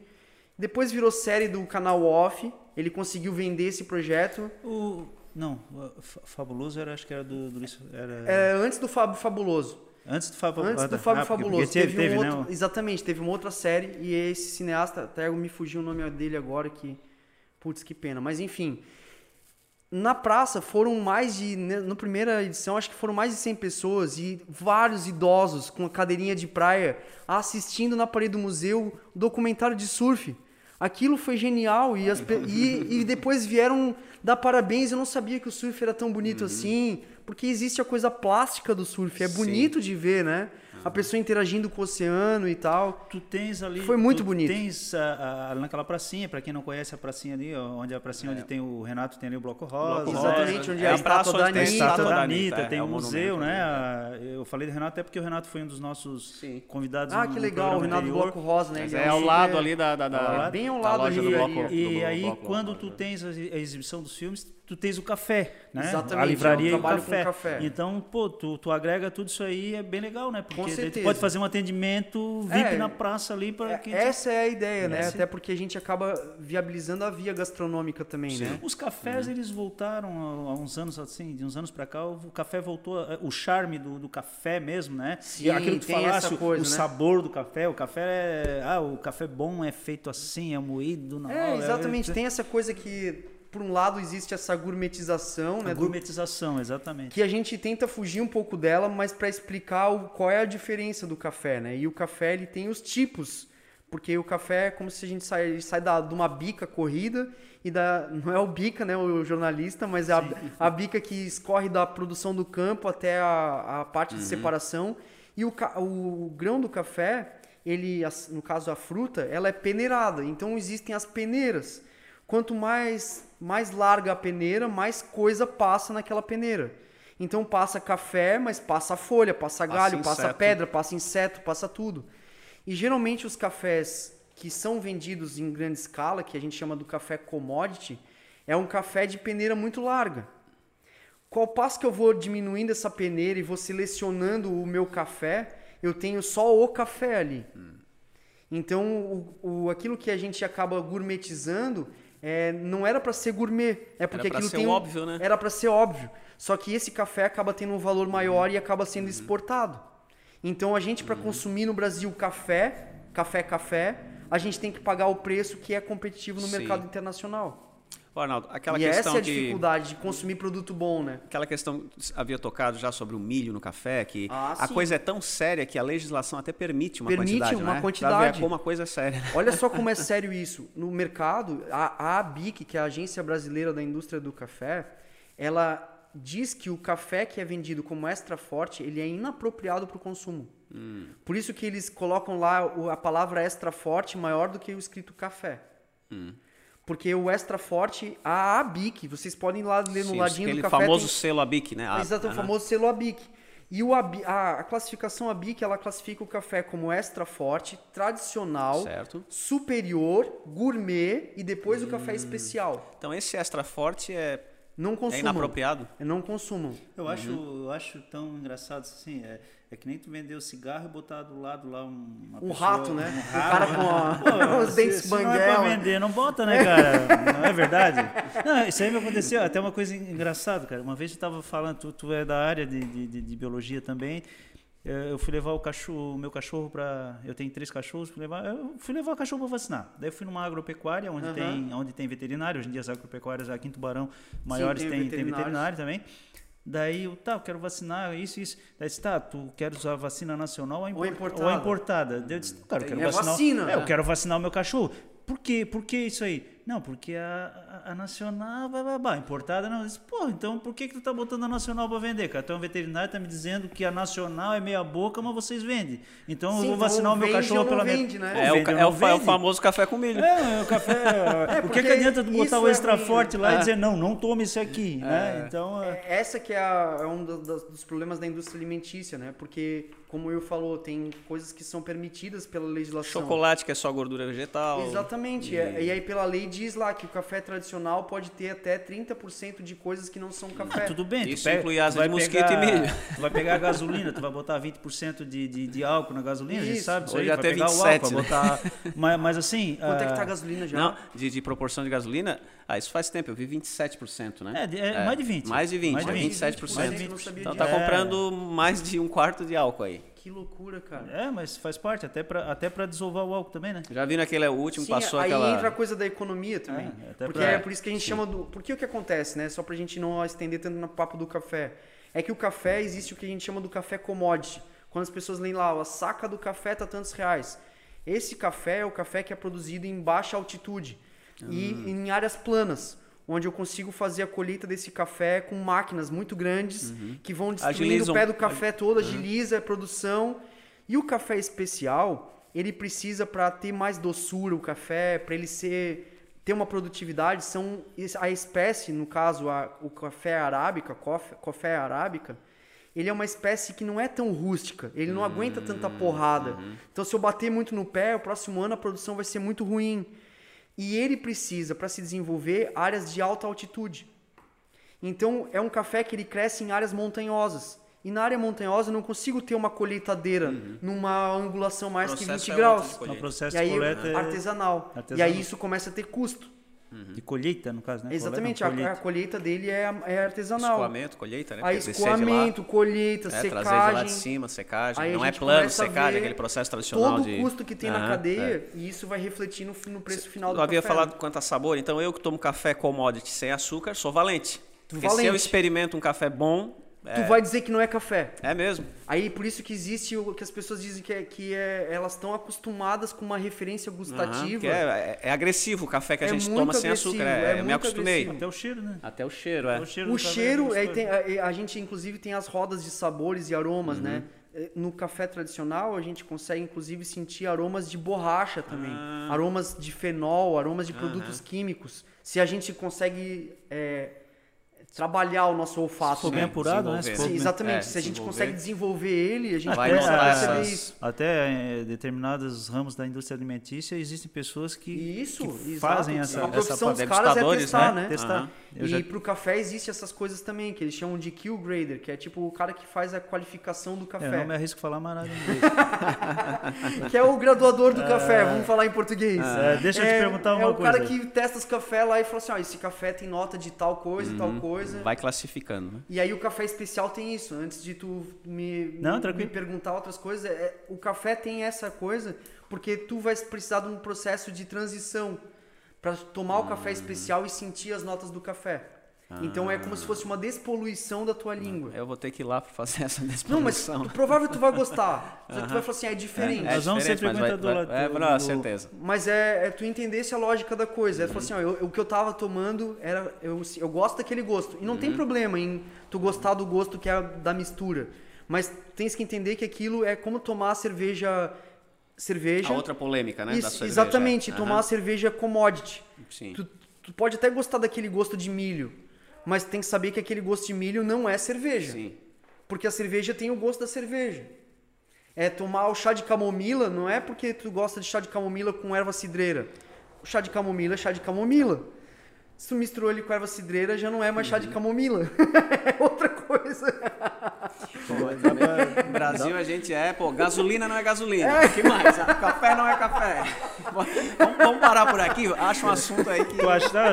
Depois virou série do canal Off, ele conseguiu vender esse projeto. O, não, o Fa- Fabuloso era, acho que era do, do. Era, É, antes do Fábio Fabuloso. antes do Fábio Antes ah, do tá. Fábio Ah, Fabuloso. porque Teve, teve, um né? outro, Exatamente, teve uma outra série e esse cineasta, até me fugiu o nome dele agora que. Putz, que pena. Mas enfim. Na praça foram mais de. né, Na primeira edição, acho que foram mais de 100 pessoas e vários idosos com a cadeirinha de praia assistindo na parede do museu o documentário de surf. Aquilo foi genial e, as e, e depois vieram dar parabéns. Eu não sabia que o surf era tão bonito assim, porque existe a coisa plástica do surf. É Sim. bonito de ver, né? A pessoa interagindo com o oceano e tal. Tu tens ali. Foi muito tu bonito. Tens a, a- naquela pracinha, pra quem não conhece a pracinha ali, onde é a pracinha onde tem o Renato, tem ali o Bloco Rosa. Bloco Exatamente, Rosa. onde É é a estátua da onde tem a Anitta. estátua da Anitta, Anitta, é, tem é o o museu, né? A- Eu falei do Renato até porque o Renato foi um dos nossos Sim. convidados Ah, no- que legal, o programa Renato do anterior. Bloco Rosa, né? Ele é ao um- lado ali da, da, da- Ao lado. Bem ao da lado loja ali, do bloco. E aí, quando tu né? tens a exibição dos filmes, tu tens o café, né? Exatamente, a livraria e o café. com café. Então, pô, tu, tu agrega tudo isso aí, é bem legal, né? Porque tu certeza. pode fazer um atendimento VIP É, na praça ali para É, quem essa é a ideia, né? Essa- Até porque a gente acaba viabilizando a via gastronômica também, né? Os cafés, eles voltaram há uns anos, assim, de uns anos para cá, o café voltou, a- o charme do, do café mesmo, né? Sim, E aquilo que tu falasse, coisa, o né? sabor do café, o café é, ah, o café bom é feito assim, é moído na É, hora, exatamente. é- Tem essa coisa que, por um lado, existe essa gourmetização, a né? do- gourmetização, exatamente. que a gente tenta fugir um pouco dela, mas para explicar o, qual é a diferença do café, né? E o café ele tem os tipos, porque o café é como se a gente sai, ele sai da, de uma bica corrida e da não é o bica, né, o jornalista, mas é a, a bica que escorre da produção do campo até a, a parte de separação. E o, o grão do café, ele, no caso a fruta, ela é peneirada. Então existem as peneiras. Quanto mais mais larga a peneira, mais coisa passa naquela peneira. Então passa café, mas passa folha, passa galho, passa inseto. pedra, passa inseto, passa tudo. E geralmente os cafés que são vendidos em grande escala, que a gente chama do café commodity, é um café de peneira muito larga. Qual passo que eu vou diminuindo essa peneira e vou selecionando o meu café, eu tenho só o café ali. Então, o, o- aquilo que a gente acaba gourmetizando é, não era para ser gourmet, é porque pra aquilo ser tem um- óbvio, né? Era para ser óbvio. Só que esse café acaba tendo um valor maior e acaba sendo exportado. Então, a gente para consumir no Brasil café, café, café, a gente tem que pagar o preço que é competitivo no Sim. mercado internacional. Ô, Arnaldo, aquela e essa questão é a de dificuldade de consumir produto bom, né? Aquela questão que havia tocado já sobre o milho no café, que Ah, a sim. coisa é tão séria que a legislação até permite uma Permite quantidade, uma não é? Pra quantidade. ver como a coisa é séria. *laughs* Olha só como é *laughs* sério isso. No mercado, a, a ABIC, que é a Agência Brasileira da Indústria do Café, ela diz que o café que é vendido como extra forte, ele é inapropriado para o consumo. Por isso que eles colocam lá a palavra extra forte maior do que o escrito café. Porque o extra forte, a ABIC, vocês podem ir lá ler no Sim, ladinho aquele do café. famoso tem- selo ABIC, né? A- Exato, o aham. famoso selo ABIC. E o ABI, a, a classificação ABIC, ela classifica o café como extra forte, tradicional, Certo. superior, gourmet e depois o Hum. café especial. Então esse extra forte é, Não é consumam. inapropriado? É, Não consumam. Eu acho, eu acho tão engraçado assim, é, é que nem tu vender o cigarro e botar do lado lá um, uma Um pessoa- rato, né? Um O rato, cara com a- Pô, *laughs* os dentes se Não é banguela. pra vender, não bota, né, *laughs* cara? Não é verdade? Não, isso aí me aconteceu, até uma coisa engraçada, cara. Uma vez eu tava falando, tu, tu é da área de, de, de- de biologia também. Eh, Eu fui levar o cachorro, o meu cachorro para, eu tenho três cachorros, fui levar, eu fui levar o cachorro para vacinar. Daí eu fui numa agropecuária onde Aham. tem, onde tem veterinário. Hoje em dia as agropecuárias aqui em Tubarão maiores tem tem, tem veterinários. veterinário também. Daí eu, tá, eu quero vacinar, isso, isso. Daí disse, tá, tu quer usar vacina nacional ou, impor- importada. ou importada? Daí eu disse, cara, eu quero É vacinar. vacina, é, eu né? quero vacinar o meu cachorro. Por quê? Por que isso aí? Não, porque a, a, a nacional, blá, blá, blá, importada não. Eu disse, pô, então por que, que tu tá botando a nacional para vender, cara? Então o veterinário tá me dizendo que a nacional é meia boca, mas vocês vendem. Então Sim, eu vou então vacinar o meu vende cachorro ou não pela minha- vende, né? Ou É, o, vende ca- ou é, o, fa- é o vende. famoso café com milho. É, o café. *laughs* por que, porque que adianta tu botar o é extra forte lá né? e dizer, não, não tome isso aqui, né? Então. é- É, Essa que é, a- é um do- dos, dos problemas da indústria alimentícia, né? Porque, como eu falou, tem coisas que são permitidas pela legislação. Chocolate, que é só gordura vegetal. Exatamente. é, E... aí pela lei diz lá que o café tradicional pode ter até 30% de coisas que não são café. Ah, tudo bem, Isso tu pega, inclui asa de mosquito pegar, e milho. *laughs* Tu vai pegar a gasolina, tu vai botar 20% de, de, de álcool na gasolina, a gente Isso. sabe disso Hoje aí, já vai tem pegar 27, o álcool, né? botar... mas, mas assim... *laughs* Quanto é que ah, tá a gasolina já? Não, de, de proporção de gasolina, ah, isso faz tempo, eu vi 27%, né? É, de- é mais de 20. Mais de 20, Mais de 20, 20, 27%. mais de 20%. Não sabia Então tá É. comprando mais de um quarto de álcool aí. Que loucura, cara. É, mas faz parte, até pra, até pra desovar o álcool também, né? Já viram aquele o último, Sim, passou aí aquela... entra a coisa da economia também. É, até porque pra- é por isso que a gente chama do. Porque o que acontece, né? Só pra gente não estender tanto no papo do café. É que o café existe o que a gente chama do café commodity. Quando as pessoas leem lá, a saca do café tá tantos reais. Esse café é o café que é produzido em baixa altitude e Ah. em áreas planas, onde eu consigo fazer a colheita desse café com máquinas muito grandes que vão destruindo Agilizam. o pé do café todo, agiliza a produção. E o café especial, ele precisa para ter mais doçura o café, para ele ser ter uma produtividade, são a espécie, no caso, a, o café arábica, cof- café arábica, ele é uma espécie que não é tão rústica, ele não aguenta tanta porrada. Então, se eu bater muito no pé, o próximo ano a produção vai ser muito ruim. E ele precisa, para se desenvolver, áreas de alta altitude. Então é um café que ele cresce em áreas montanhosas. E na área montanhosa eu não consigo ter uma colheitadeira numa angulação mais que Processo 20 é graus. O colheita. processo E aí, de coleta é artesanal. E artesanal. aí isso começa a ter custo. De colheita, no caso, né? Exatamente, Coleta, a, a colheita dele é, é artesanal. Escoamento, colheita, né? Aí escoamento, colheita, é, trazer de lá de secagem. cima, secagem. Aí não é plano, secagem, aquele processo tradicional Todo de... o custo que tem na Aham, cadeia e isso vai refletir no, no preço final Eu do havia café. falado quanto a sabor, então eu que tomo café commodity sem açúcar, sou valente. Porque se eu valente. experimento um café bom, Tu vai dizer que não é café. é mesmo. Aí por isso que existe o que as pessoas dizem que, é, que é, elas estão acostumadas com uma referência gustativa. que é, é- é agressivo o café que a É gente toma sem açúcar. é É, eu me acostumei. agressivo. Até o cheiro, né? Até o cheiro, é. Até cheiro O é cheiro, aí gostoso. tem, a, a gente inclusive tem as rodas de sabores e aromas, né? Uhum. Eh, No café tradicional, a gente consegue inclusive sentir aromas de borracha também. Ah. Aromas de fenol, aromas de produtos químicos. Se a gente consegue trabalhar o nosso olfato. For bem né? apurado, né? desenvolver. Se for Sim, exatamente. É, Se a gente consegue desenvolver ele, a gente Vai perceber isso. Até em determinados ramos da indústria alimentícia existem pessoas que, Isso, que exato. fazem essa, a profissão essa dos caras é testar, né? né? testar. Eu e já- pro café existe essas coisas também, que eles chamam de kill grader, que é tipo o cara que faz a qualificação do eu café. não me arrisco a falar mais nada em inglês. *laughs* Que é o graduador do *laughs* café, vamos falar em português. É, deixa eu te perguntar é uma o cara coisa. que testa os cafés lá e fala assim, ó, esse café tem nota de tal coisa e tal coisa. Vai classificando, né? E aí o café especial tem isso. Antes de tu me, Não, me- perguntar outras coisas, é- o café tem essa coisa porque tu vai precisar de um processo de transição para tomar o café especial e sentir as notas do café. Então é como se fosse uma despoluição da tua língua. Eu vou ter que ir lá para fazer essa Não, mas provável tu vai gostar. *laughs* Tu vai falar assim, ah, é diferente. Nós vamos ser diferente, mas vai- frequentador vai- do- É, não, do- certeza. Mas é, é tu entender se a lógica da coisa. É tu falar assim, ó, eu- o que eu tava tomando era. Eu, eu gosto daquele gosto. E não Uhum. tem problema em tu gostar do gosto que é da mistura. Mas tens que entender que aquilo é como tomar a cerveja. Cerveja. A outra polêmica, né? Isso, exatamente, Aham. tomar a cerveja commodity. Sim. Tu, tu pode até gostar daquele gosto de milho, mas tem que saber que aquele gosto de milho não é cerveja. Sim. Porque a cerveja tem o gosto da cerveja. É tomar o chá de camomila, não é porque tu gosta de chá de camomila com erva cidreira. O chá de camomila é chá de camomila. Se tu misturou ele com erva cidreira, já não é mais chá Uhum. de camomila. *laughs* é outra coisa. No Brasil a gente é, pô, gasolina não é gasolina. O que mais? Ah, Café não é café. Vamos, vamos parar por aqui? Acha um assunto aí que. Tu acha, tá?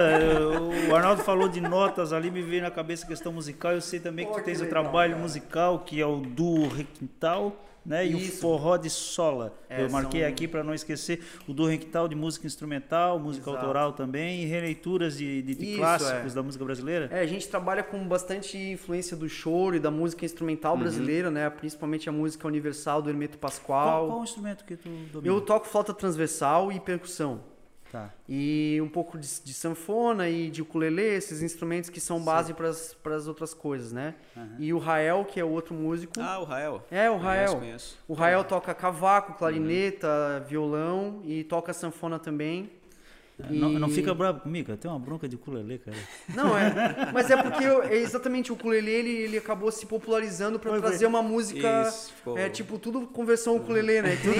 O Arnaldo falou de notas ali, me veio na cabeça a questão musical. Eu sei também que Pô, tu tens que o legal, trabalho cara. musical, que é o duo requintal, né? E o Isso. forró de sola. É, Eu marquei são- aqui para não esquecer o duo requintal de música instrumental, música Exato. autoral também, e releituras de, de- de Isso, clássicos é. da música brasileira. É, a gente trabalha com bastante influência do choro e da música instrumental brasileira, né? Principalmente a música universal do Hermeto Qual, Pascoal. qual o instrumento que tu domina? Eu toco flauta transversal e percussão. Tá. E um pouco de, de sanfona e de ukulele, esses instrumentos que são base para as outras coisas, né? E o Rael, que é o outro músico. Ah, o Rael. é, o Conheço, Rael. conheço. O Rael toca cavaco, clarineta, violão e toca sanfona também. Não, E- não fica bravo comigo, tenho uma bronca de ukulele, cara. Não, é. Mas é porque eu- é exatamente o ukulele ele, ele acabou se popularizando para Foi, foi. trazer uma música. Isso, É tipo tudo com versão ukulele, né? Que nem-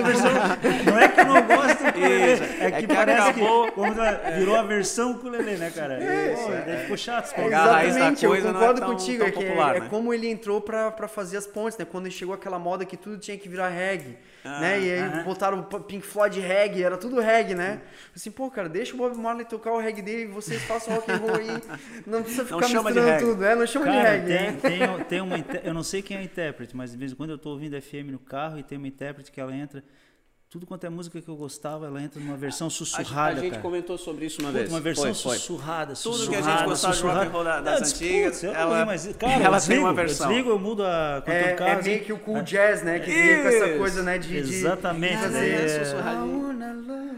Não é que eu não gosto do ukulele, Isso. é que, É que parece acabou- que como virou a versão ukulele, né, cara? Isso, Pô, daí ficou chato. Exatamente, coisa eu não é concordo tão- contigo. tão é, é- popular, é né? como ele entrou pra, pra fazer as pontes, né? Quando chegou aquela moda que tudo tinha que virar reggae, Ah, né? E aí aham. botaram o Pink Floyd reggae, era tudo reggae, né? Assim, pô, cara, deixa o Bob Marley tocar o reggae dele e vocês façam rock and roll aí. Não precisa Não ficar de misturando tudo, é? Não chama de Cara, reggae, tem, né? tem, *laughs* tem uma, eu não sei quem é a intérprete, mas de vez em quando eu tô ouvindo FM no carro e tem uma intérprete que ela entra, tudo quanto é música que eu gostava, ela entra numa versão sussurrada, a gente cara. comentou sobre isso uma Puta, vez. uma versão Foi, foi. sussurrada, Tudo que a sussurrada, gente gostava de rock and sussurrada. roll da- das antigas, ela- não, mas, cara, ela eu tem uma versão. Eu desligo, eu mudo a... Quando É, em é meio que o cool jazz, né? Que vinha com essa coisa, né? De, de Exatamente, de daí é- fazer... Sussurradinho.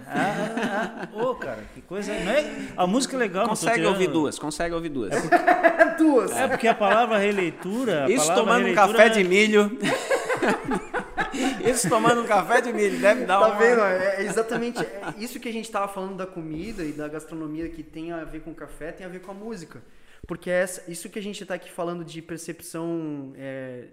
Ah. Ô, cara, que coisa... Não é... A música é legal, Consegue ouvir duas, consegue ouvir duas. *laughs* Duas. É porque a palavra releitura... a Isso palavra tomando um releitura café é- de milho. *laughs* Isso tomando um café de milho. Deve dar Tá uma... vendo? É é exatamente é isso que a gente tava falando da comida e da gastronomia que tem a ver com o café, tem a ver com a música. Porque essa, isso que a gente tá aqui falando de percepção é,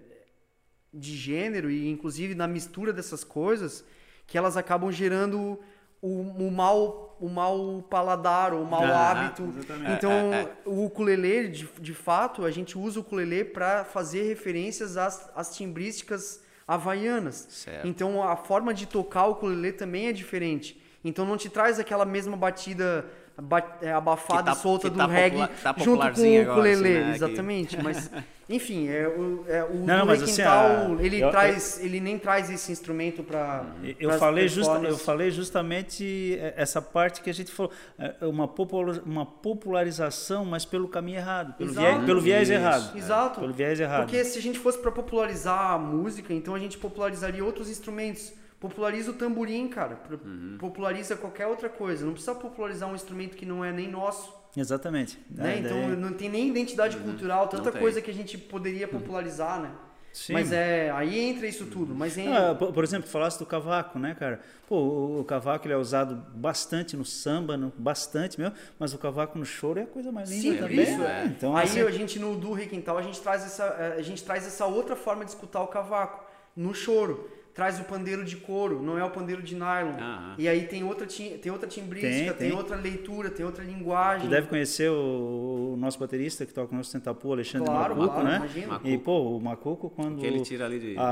de gênero e inclusive na mistura dessas coisas, que elas acabam gerando o, o mal o mau paladar o mau Ah, hábito. exatamente. Então, É, é, o ukulele, de, de fato, a gente usa o ukulele para fazer referências às, às timbrísticas havaianas. Certo. Então, a forma de tocar o ukulele também é diferente. Então, não te traz aquela mesma batida ba- abafada Que tá- e solta que do tá reggae tá junto com o agora, assim, ukulele. né, que- Exatamente. Mas, *laughs* enfim, é, o, é, o Não, mas assim, Requintal, a- ele, eu- traz, ele nem traz esse instrumento para Eu falei, justa, eu falei justamente é, essa parte que a gente falou, é, uma, popular, uma popularização, mas pelo caminho errado, pelo, Exato. viés, pelo viés Isso. errado. Exato. Pelo viés errado. Porque se a gente fosse para popularizar a música, então a gente popularizaria outros instrumentos. Populariza o tamborim, cara. Uhum. Populariza qualquer outra coisa. Não precisa popularizar um instrumento que não é nem nosso. Exatamente. né? É, Então daí- não tem nem identidade cultural, tanta coisa que a gente poderia popularizar, né? Sim. Mas é, aí entra isso tudo. Mas em, Ah, por, por exemplo, falasse do cavaco, né, cara? Pô, o, o cavaco ele é usado bastante no samba, no, bastante mesmo, mas o cavaco no choro é a coisa mais linda Sim, também. isso, né? é. Então, aí assim, a gente no do Requintal a gente traz essa eh, a gente traz essa outra forma de escutar o cavaco no choro. Traz o pandeiro de couro, não é o pandeiro de nylon. Aham. E aí tem outra tem outra timbrística, Tem, tem, tem. outra leitura, tem outra linguagem. tu deve conhecer o, o nosso baterista que toca no nosso Tentapu, Alexandre Claro, Macuco, claro, né? imagino. E, pô, o Macuco, quando... Que ele tira ali de. a,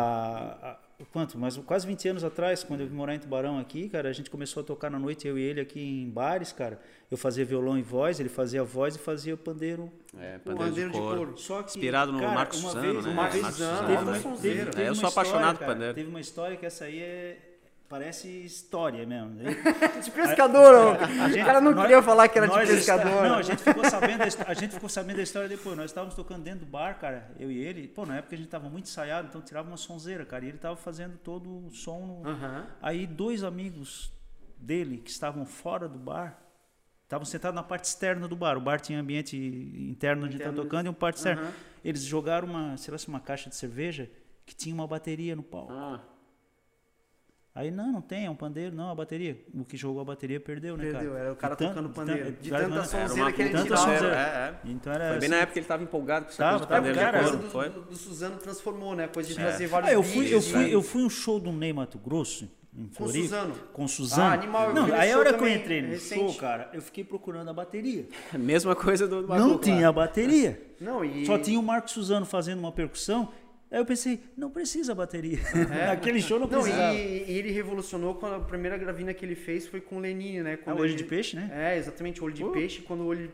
a- quanto? Mas quase 20 anos atrás, quando eu vim morar em Tubarão aqui, cara, a gente começou a tocar na noite, eu e ele aqui em bares, cara. Eu fazia violão e voz, ele fazia voz e fazia o pandeiro. É, O pandeiro, pandeiro de de couro. couro. Só que, Inspirado no cara, Marcos Suzano, vez- né? Marcos Suzano, Suzano, Alta né? Sonzeira. É, eu sou apaixonado por cara, pandeiro. Teve uma história que essa aí é parece história mesmo. *laughs* De pescador, ó. A gente- o cara não nós- queria falar que era de nós está- pescador. Não, a gente ficou sabendo a gente ficou sabendo da história depois. Nós estávamos tocando dentro do bar, cara, eu e ele. Pô, na época a gente tava muito ensaiado, então tirava uma sonzeira, cara, e ele tava fazendo todo o som. no- Aham. Aí dois amigos dele que estavam fora do bar estavam sentados na parte externa do bar. O bar tinha ambiente interno onde está tocando e uma parte externa. Aham. Eles jogaram uma, sei lá, uma caixa de cerveja que tinha uma bateria no palco. Ah, Aí, não, não tem, é um pandeiro, não, a bateria. O que jogou a bateria perdeu, né, Perdeu, cara? era o cara De tocando de pandeiro. De cara, tanta sonzeira que ele tanta tirava. sonzeira. É, é. Então era Foi bem assim- na época que ele tava empolgado com essa Tava, coisa de tava, pandeiro cara, de do, foi? do, do Suzano transformou, né? Coisa de É. trazer vários Ah, eu fui, eu vídeos, fui, né? eu fui um show do Ney Mato Grosso, em Com Floripa. Suzano. Com Suzano. Ah, animal, eu Não, aí a hora que eu entrei no recente. show, cara, eu fiquei procurando a bateria. *laughs* Mesma coisa do, Não tinha a bateria. Não, e... Só tinha o Marco Suzano fazendo uma percussão. Aí eu pensei, não precisa bateria. É. *laughs* Naquele show não Não, precisava. e, e ele revolucionou quando a primeira gravina que ele fez foi com o Lenine, né? Ah, Quando o olho ele- de peixe, né? É, exatamente, o olho de Uh. peixe, quando o olho...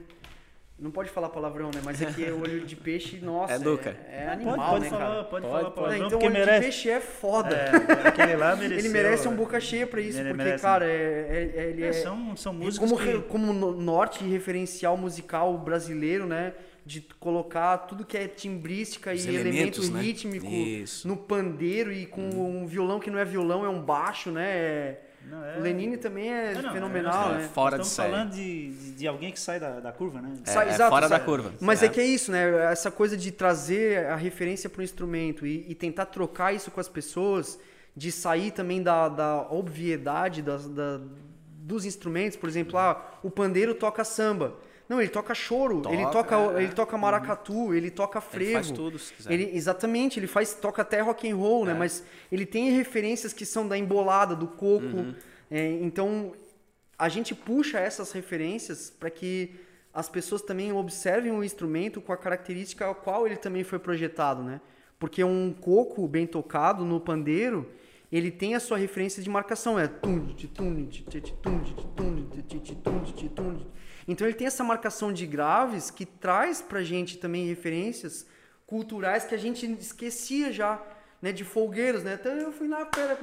Não pode falar palavrão, né? Mas aqui é o olho de peixe, nossa, É Duca. é, é Pode, animal, pode né, falar, cara? pode, Pode, falar pode. palavrão, então o porque olho de merece. peixe é foda. É, aquele lá *laughs* mereceu. Ele merece um boca cheia pra isso, Ele porque, merece, cara, né? é, é- ele É, é... são, são músicos como, que... como no- norte e referencial musical brasileiro, né? De colocar tudo que é timbrística Os e elemento elementos, né? rítmico Isso. no pandeiro e com um violão que não é violão, é um baixo, né? É- Não, é- O Lenine também é É, não, fenomenal, é né? fora de Estamos série. falando de, de, de alguém que sai da, da curva, né? É, Sai- é exato, fora da sai- curva. Mas é É. que é isso, né? Essa coisa de trazer a referência para o instrumento e, e tentar trocar isso com as pessoas, de sair também da, da obviedade das, da- dos instrumentos. Por exemplo, ah, o pandeiro toca samba. Não, ele toca choro, ele Toca, é. ele toca maracatu, ele toca frevo. Ele faz tudo, se quiser. Ele- exatamente, ele faz toca até rock and roll, né? É. Mas ele tem referências que são da embolada, do coco. Uhum. É, então a gente puxa essas referências para que as pessoas também observem o instrumento com a característica ao qual ele também foi projetado, né? Porque um coco bem tocado no pandeiro, ele tem a sua referência de marcação, é tum, tum, tum, tum, de, de, de, tum, de, de, tum, de. Então ele tem essa marcação de graves que traz pra gente também referências culturais que a gente esquecia já, né, de folgueiros, né? Então eu fui na pera,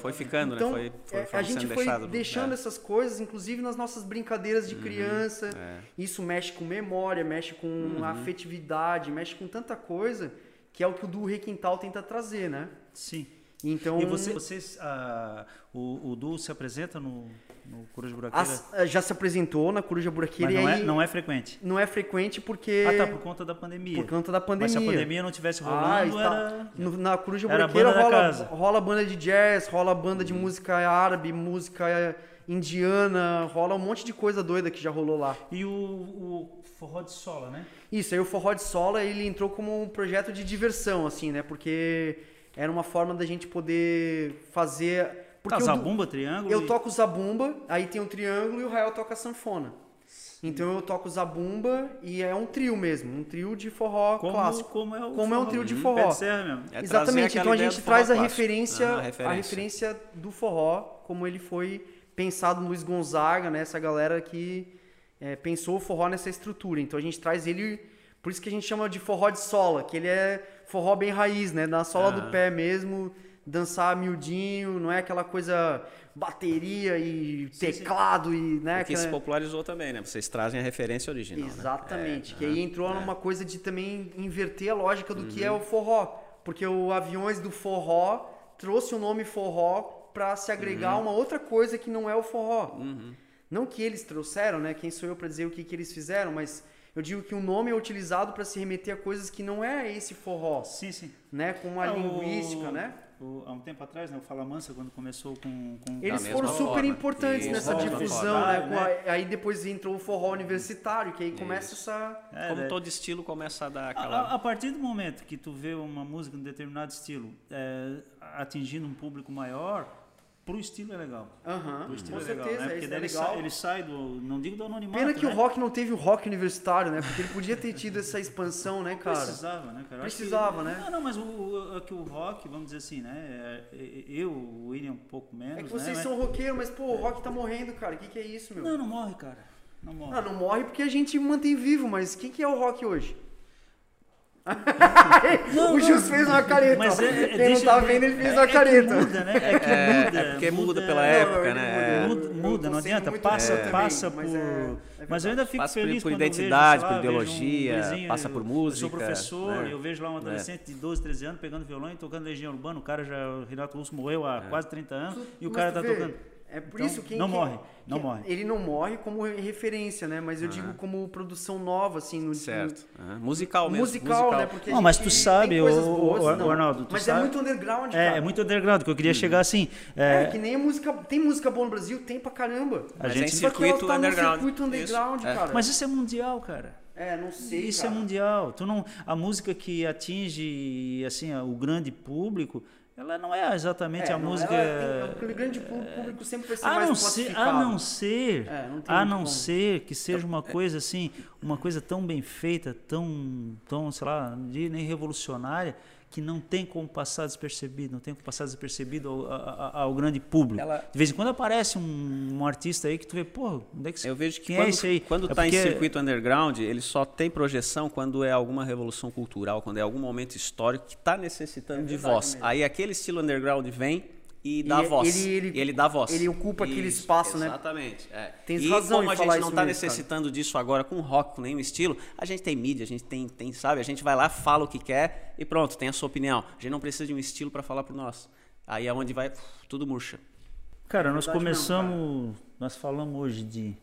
Foi ficando, então, né? Foi, foi, é, foi a gente foi deixado. deixando é. essas coisas, inclusive nas nossas brincadeiras de criança. é. Isso mexe com memória, mexe com Uhum. afetividade, mexe com tanta coisa que é o que o do Requintal tenta trazer, né? Sim. Então, E você, vocês, ah, o, o Du se apresenta no, no Coruja Buraqueira? as- eh, já se apresentou na Coruja Buraqueira mas não, é, não é frequente. não é frequente porque Ah, tá, por conta da pandemia. por conta da Mas pandemia. se a pandemia não tivesse rolando, Ah, era... no- na Coruja Buraqueira rola, rola banda de jazz, rola banda de música árabe, música indiana, rola um monte de coisa doida que já rolou lá. E o, o forró de sola, né? Isso, aí o Forró de Sola, ele entrou como um projeto de diversão, assim, né? Porque era uma forma da gente poder fazer... Porque tá, eu, zabumba, triângulo. Eu e... toco zabumba, aí tem o um triângulo e o Rael toca sanfona. Então eu toco zabumba e é um trio mesmo, um trio de forró como, clássico. Como é, o como é um trio de uhum. forró. mesmo. É Exatamente. Então a gente traz a referência, ah, a referência, a referência do forró, como ele foi pensado no Luiz Gonzaga, né? Essa galera que é, pensou o forró nessa estrutura. Então a gente traz ele, por isso que a gente chama de forró de sola, que ele é forró bem raiz, né? Na sola ah. do pé mesmo, dançar miudinho, não é aquela coisa bateria e teclado sim, sim. e né que aquela... se popularizou também né vocês trazem a referência original né? exatamente né? que aí entrou é. numa coisa de também inverter a lógica do uhum. que é o forró porque o aviões do forró trouxe o nome forró para se agregar uhum. a uma outra coisa que não é o forró uhum. não que eles trouxeram né quem sou eu para dizer o que que eles fizeram mas eu digo que o nome é utilizado para se remeter a coisas que não é esse forró sim sim né com a é linguística o... né o, há um tempo atrás, né, o Fala Mansa, quando começou com. com Eles foram super forma. importantes Isso, nessa difusão, né? né? A, aí depois entrou o forró universitário, que aí começa Isso. essa. É, Como né? todo estilo começa a dar aquela. A, a, partir do momento que tu vê uma música de um determinado estilo é, atingindo um público maior, pro estilo é legal. Uhum, pro estilo com é certeza, legal, né? Porque é ele, sai, ele sai do, não digo do anonimato, Pena que né? o rock não teve o rock universitário, né? Porque ele podia ter tido essa expansão, né, cara? Precisava, né, cara? Precisava, que, né? Não, não, mas o, o, que o rock, vamos dizer assim, né? É, é, eu, o William um pouco menos, É que vocês né? são roqueiros, mas pô, o rock tá morrendo, cara. O que que é isso, meu? Não, não morre, cara. Não morre. Não, não morre porque a gente mantém vivo, mas quem que é o rock hoje? Não, *laughs* o Jus fez uma careta. Mas é, Quem deixa, não tá vendo, ele fez é, uma careta. É muda, né? É que é, muda. É porque muda, muda pela época, né? Muda, muda não adianta. Passa, passa por. Mas, eu ainda fico passa feliz por, por identidade, vejo, por ideologia, um passa por música. Eu sou professor né? eu vejo lá um adolescente de 12, 13 anos pegando violão e tocando Legião Urbana. O cara já, o Renato Russo morreu há quase 30 anos e o cara tá tocando. É por então, isso que não morre, não morre. Ele não morre como referência, né? Mas eu digo como produção nova, assim, no certo. No, musical mesmo. Musical, musical. né? Porque não, mas tu sabe, o, boas, o, o Arnaldo, tu mas é sabe? é muito underground, é, cara. É, muito underground, que eu queria hum. chegar assim. É... é, que nem a música, tem música boa no Brasil, tem pra caramba. A gente circuito tá underground. circuito underground, isso. cara. Mas isso é mundial, cara. É, não sei. Isso cara. é mundial. Tu não, a música que atinge assim o grande público ela não é exatamente é, a música. Tem, o grande público sempre vai ser a mais não ser, A não ser, é, não a não ser que seja uma coisa assim, uma coisa tão bem feita, tão, tão sei lá, nem revolucionária, que não tem como passar despercebido, não tem como passar despercebido ao, ao, ao grande público. Ela... De vez em quando aparece um, um, artista aí que tu vê, pô, onde é que Eu vejo que quem quando, é esse aí? Quando está é porque... em circuito underground, ele só tem projeção quando é alguma revolução cultural, quando é algum momento histórico que está necessitando é de voz. Mesmo. Aí aquele estilo underground vem e dá e voz. Ele, ele, ele dá voz. Ele ocupa Isso, aquele espaço, exatamente, né? Exatamente. É. Tem e razão como a gente não está necessitando cara. disso agora com rock, com nenhum estilo, a gente tem mídia, a gente tem, tem, sabe? A gente vai lá, fala o que quer e pronto, tem a sua opinião. A gente não precisa de um estilo para falar por nós. Aí é onde vai tudo murcha. Cara, nós começamos, mesmo, cara. nós falamos hoje de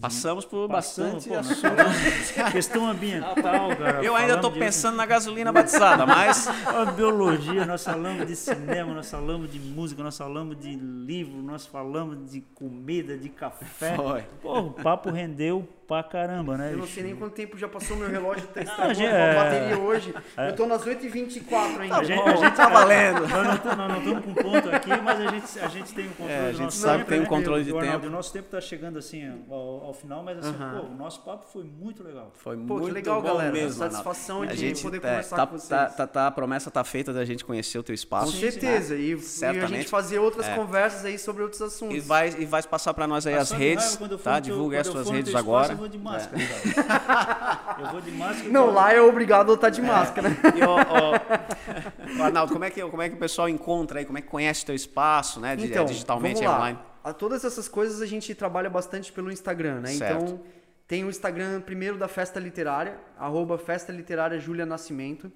Passamos por Passamos, bastante pô, *laughs* questão ambiental, cara. Eu ainda estou pensando de... na gasolina batizada, mas *laughs* a biologia, nós falamos de cinema, nós falamos de música, nós falamos de livro, nós falamos de comida, de café. Foi. Pô, o papo rendeu pra caramba, né? Eu não sei nem quanto tempo já passou meu relógio *laughs* testar a é... bateria hoje. É... Eu tô nas 8h24 ainda. a, gente, a gente tá valendo. Nós não estamos com ponto aqui, mas a gente, a gente tem um controle é, a gente sabe tempo, que tem um né? controle de tempo. O nosso tempo tá chegando assim ao, ao final, mas assim, uh -huh. pô, o nosso papo foi muito legal. Foi pô, muito que legal, bom galera. mesmo. Satisfação de gente, poder tá, conversar tá, com vocês. Tá, tá, tá, a promessa tá feita da gente conhecer o teu espaço. Com certeza. E, e, a gente fazer outras é. conversas aí sobre outros assuntos. E vai, e vai passar para nós aí as redes, tá? Divulga as suas redes agora. Eu vou de máscara, *laughs* Eu vou de máscara. Não, lá é obrigado a estar de máscara. E, ó, *laughs* ó, Arnaldo, como é, que, como é que o pessoal encontra aí? Como é que conhece o teu espaço, né? Então, digitalmente online? A todas essas coisas a gente trabalha bastante pelo Instagram, né? Certo. Então, tem o Instagram primeiro da Festa Literária, arroba Festa Literária Júlia Nascimento.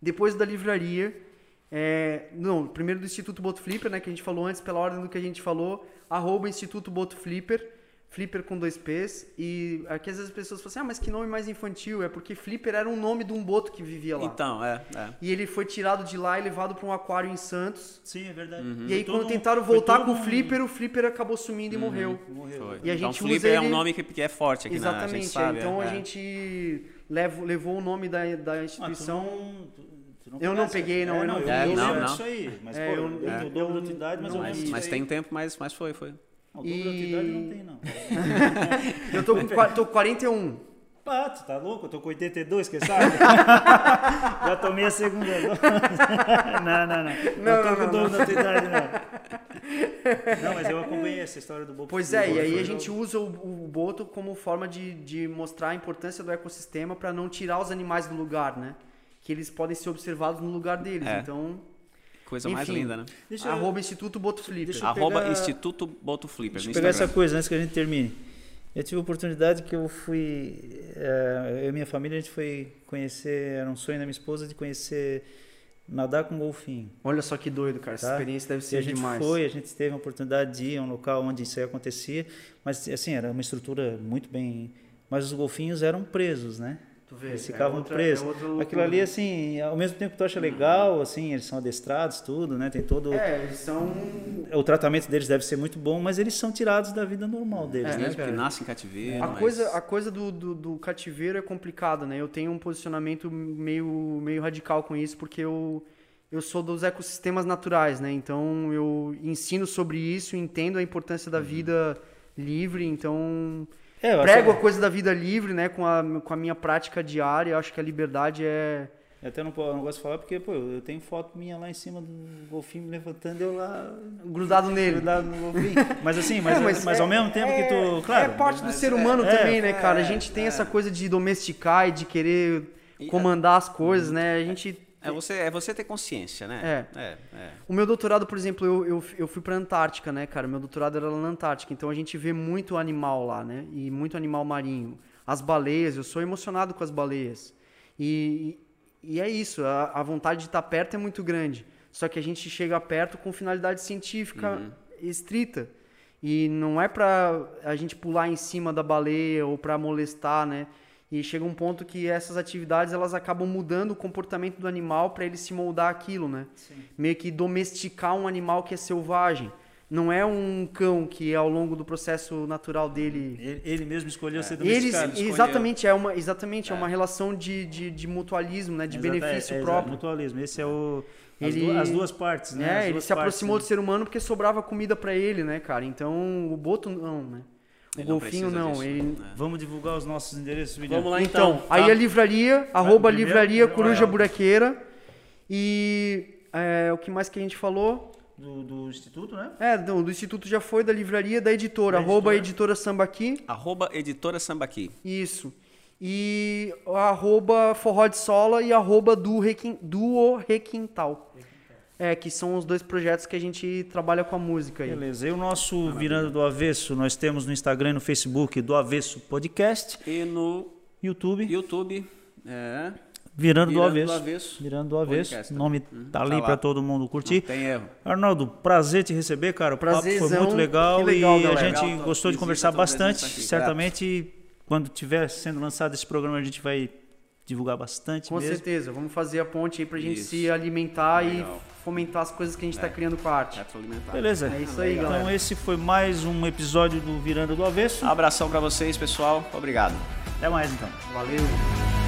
Depois da livraria, é, não, primeiro do Instituto Boto Flipper, né? Que a gente falou antes, pela ordem do que a gente falou, arroba Instituto Boto Flipper. Flipper com dois P's. E aqui às vezes as pessoas falam assim, ah, mas que nome mais infantil? É porque Flipper era um nome de um boto que vivia lá. Então, é. é. E ele foi tirado de lá e levado para um aquário em Santos. Sim, é verdade. Uhum. E aí quando tentaram voltar com o Flipper, o Flipper acabou sumindo e uhum. morreu. morreu. E a então, gente Flipper usa é um ele... nome que é forte aqui Exatamente, na, gente sabe, Então é. a gente levou, levou o nome da, da Ah, instituição... Ah, Tu Eu não peguei, não, É, eu não eu, vi. É, eu não, lembro não. disso aí. Mas, É, pô, eu- eu, eu, eu- idade, mas não eu Mas, tem um tempo, mas, mas foi, foi. O dobro da tua E- idade não tem, não. *laughs* Eu tô com, tô com 41. Ah, tu tá louco? Eu tô com 82, quem sabe? *laughs* Já tomei a segunda dose. *laughs* não, não, não. Não, tô com o dobro da tua idade, não. Não, mas eu acompanhei essa história do Bobo. Pois é, e aí a gente usa o, o boto como forma de, de mostrar a importância do ecossistema para não tirar os animais do lugar, né? Que eles podem ser observados no lugar deles. É. Então, Coisa mais Enfim. linda, né? Deixa eu- arroba Instituto Boto Flipper. Deixa eu Arroba pegar- Instituto Boto Flipper Deixa eu pegar essa coisa antes que a gente termine. Eu tive a oportunidade que eu fui. eh, eu e minha família, a gente foi conhecer. Era um sonho da minha esposa de conhecer. Nadar com golfinho. Olha só que doido, cara. Essa Tá? experiência deve E a ser gente demais. foi, a gente teve a oportunidade de ir a um local onde isso aí acontecia, mas assim, era uma estrutura muito bem. Mas os golfinhos eram presos, né? Tu vê, Eles é ficavam outra- presos. é. Aquilo ali, assim, ao mesmo tempo que tu acha legal, assim, eles são adestrados, tudo, né? Tem todo. É, eles são. O tratamento deles deve ser muito bom, mas eles são tirados da vida normal deles, É, né, Gente que cara? nasce em cativeiro. A mas- coisa, a coisa do, do, do cativeiro é complicada, né? Eu tenho um posicionamento meio, meio radical com isso, porque eu, eu sou dos ecossistemas naturais, né? Então eu ensino sobre isso, entendo a importância da vida livre, então É, eu acho- prego a coisa da vida livre, né? Com a, com a minha prática diária. Eu acho que a liberdade é. Eu até não, não gosto de falar porque, pô, eu tenho foto minha lá em cima do golfinho me levantando eu lá grudado nele. grudado no golfinho. *laughs* Mas assim, mas, É, mas, é- ao mesmo tempo que tu. Claro. É parte do mas- ser humano é, também, né, cara? A é, gente tem é. essa coisa de domesticar e de querer comandar as coisas, né? A gente É você, é você ter consciência, né? É. é, O meu doutorado, por exemplo, eu, eu, eu fui pra Antártica, né, cara? Meu doutorado era lá na Antártica, então a gente vê muito animal lá, né? E muito animal marinho. As baleias, eu sou emocionado com as baleias. E, e é isso, a, a vontade de estar perto é muito grande. Só que a gente chega perto com finalidade científica estrita. E não é pra a gente pular em cima da baleia ou pra molestar, né? E chega um ponto que essas atividades elas acabam mudando o comportamento do animal para ele se moldar aquilo, né? Meio que domesticar um animal que é selvagem. Não é um cão que ao longo do processo natural dele Ele, ele mesmo escolheu ser eles, domesticado. exatamente, é uma, exatamente, é. uma relação de, de, de mutualismo, né? De Exata- benefício é, é, próprio. Mutualismo. Esse é o. As, Ele- du- as duas partes, né? É, ele duas se aproximou do ser humano porque sobrava comida para ele, né, cara? Então, o boto não, né? O Ele golfinho não. disso, Ele... né? Vamos divulgar os nossos endereços, William. Vamos lá Então, então. aí tá? a livraria, arroba primeiro- livraria primeiro- Coruja olha. Buraqueira. E é, o que mais que a gente falou? Do, do Instituto, né? É, do, do Instituto já foi, da livraria, da editora. Da arroba editora. editora Sambaqui. Arroba editora Sambaqui. Isso. E arroba forró de sola e arroba do Requin, duo Requintal. É, que são os dois projetos que a gente trabalha com a música aí. Beleza. E o nosso Virando do Avesso, nós temos no Instagram e no Facebook do Avesso Podcast, E no YouTube, YouTube, é, Virando, do Virando Avesso. do Avesso Virando do Avesso. Podcast, O né? nome Uhum, tá tá ali para todo mundo não curtir. tem erro. Arnaldo, prazer te receber, cara. O papo foi Prazerzão. muito legal, Que legal, e galera. a gente Legal, gostou de conversar bastante. Certamente, quando tiver sendo lançado esse programa, a gente vai divulgar bastante Com mesmo. certeza, vamos fazer a ponte aí pra gente Isso. se alimentar Legal. e fomentar as coisas que a gente tá criando com a arte. Beleza. É isso aí, Então galera. esse foi mais um episódio do Virando do Avesso. Abração pra vocês, pessoal. Obrigado. Até mais então. Valeu!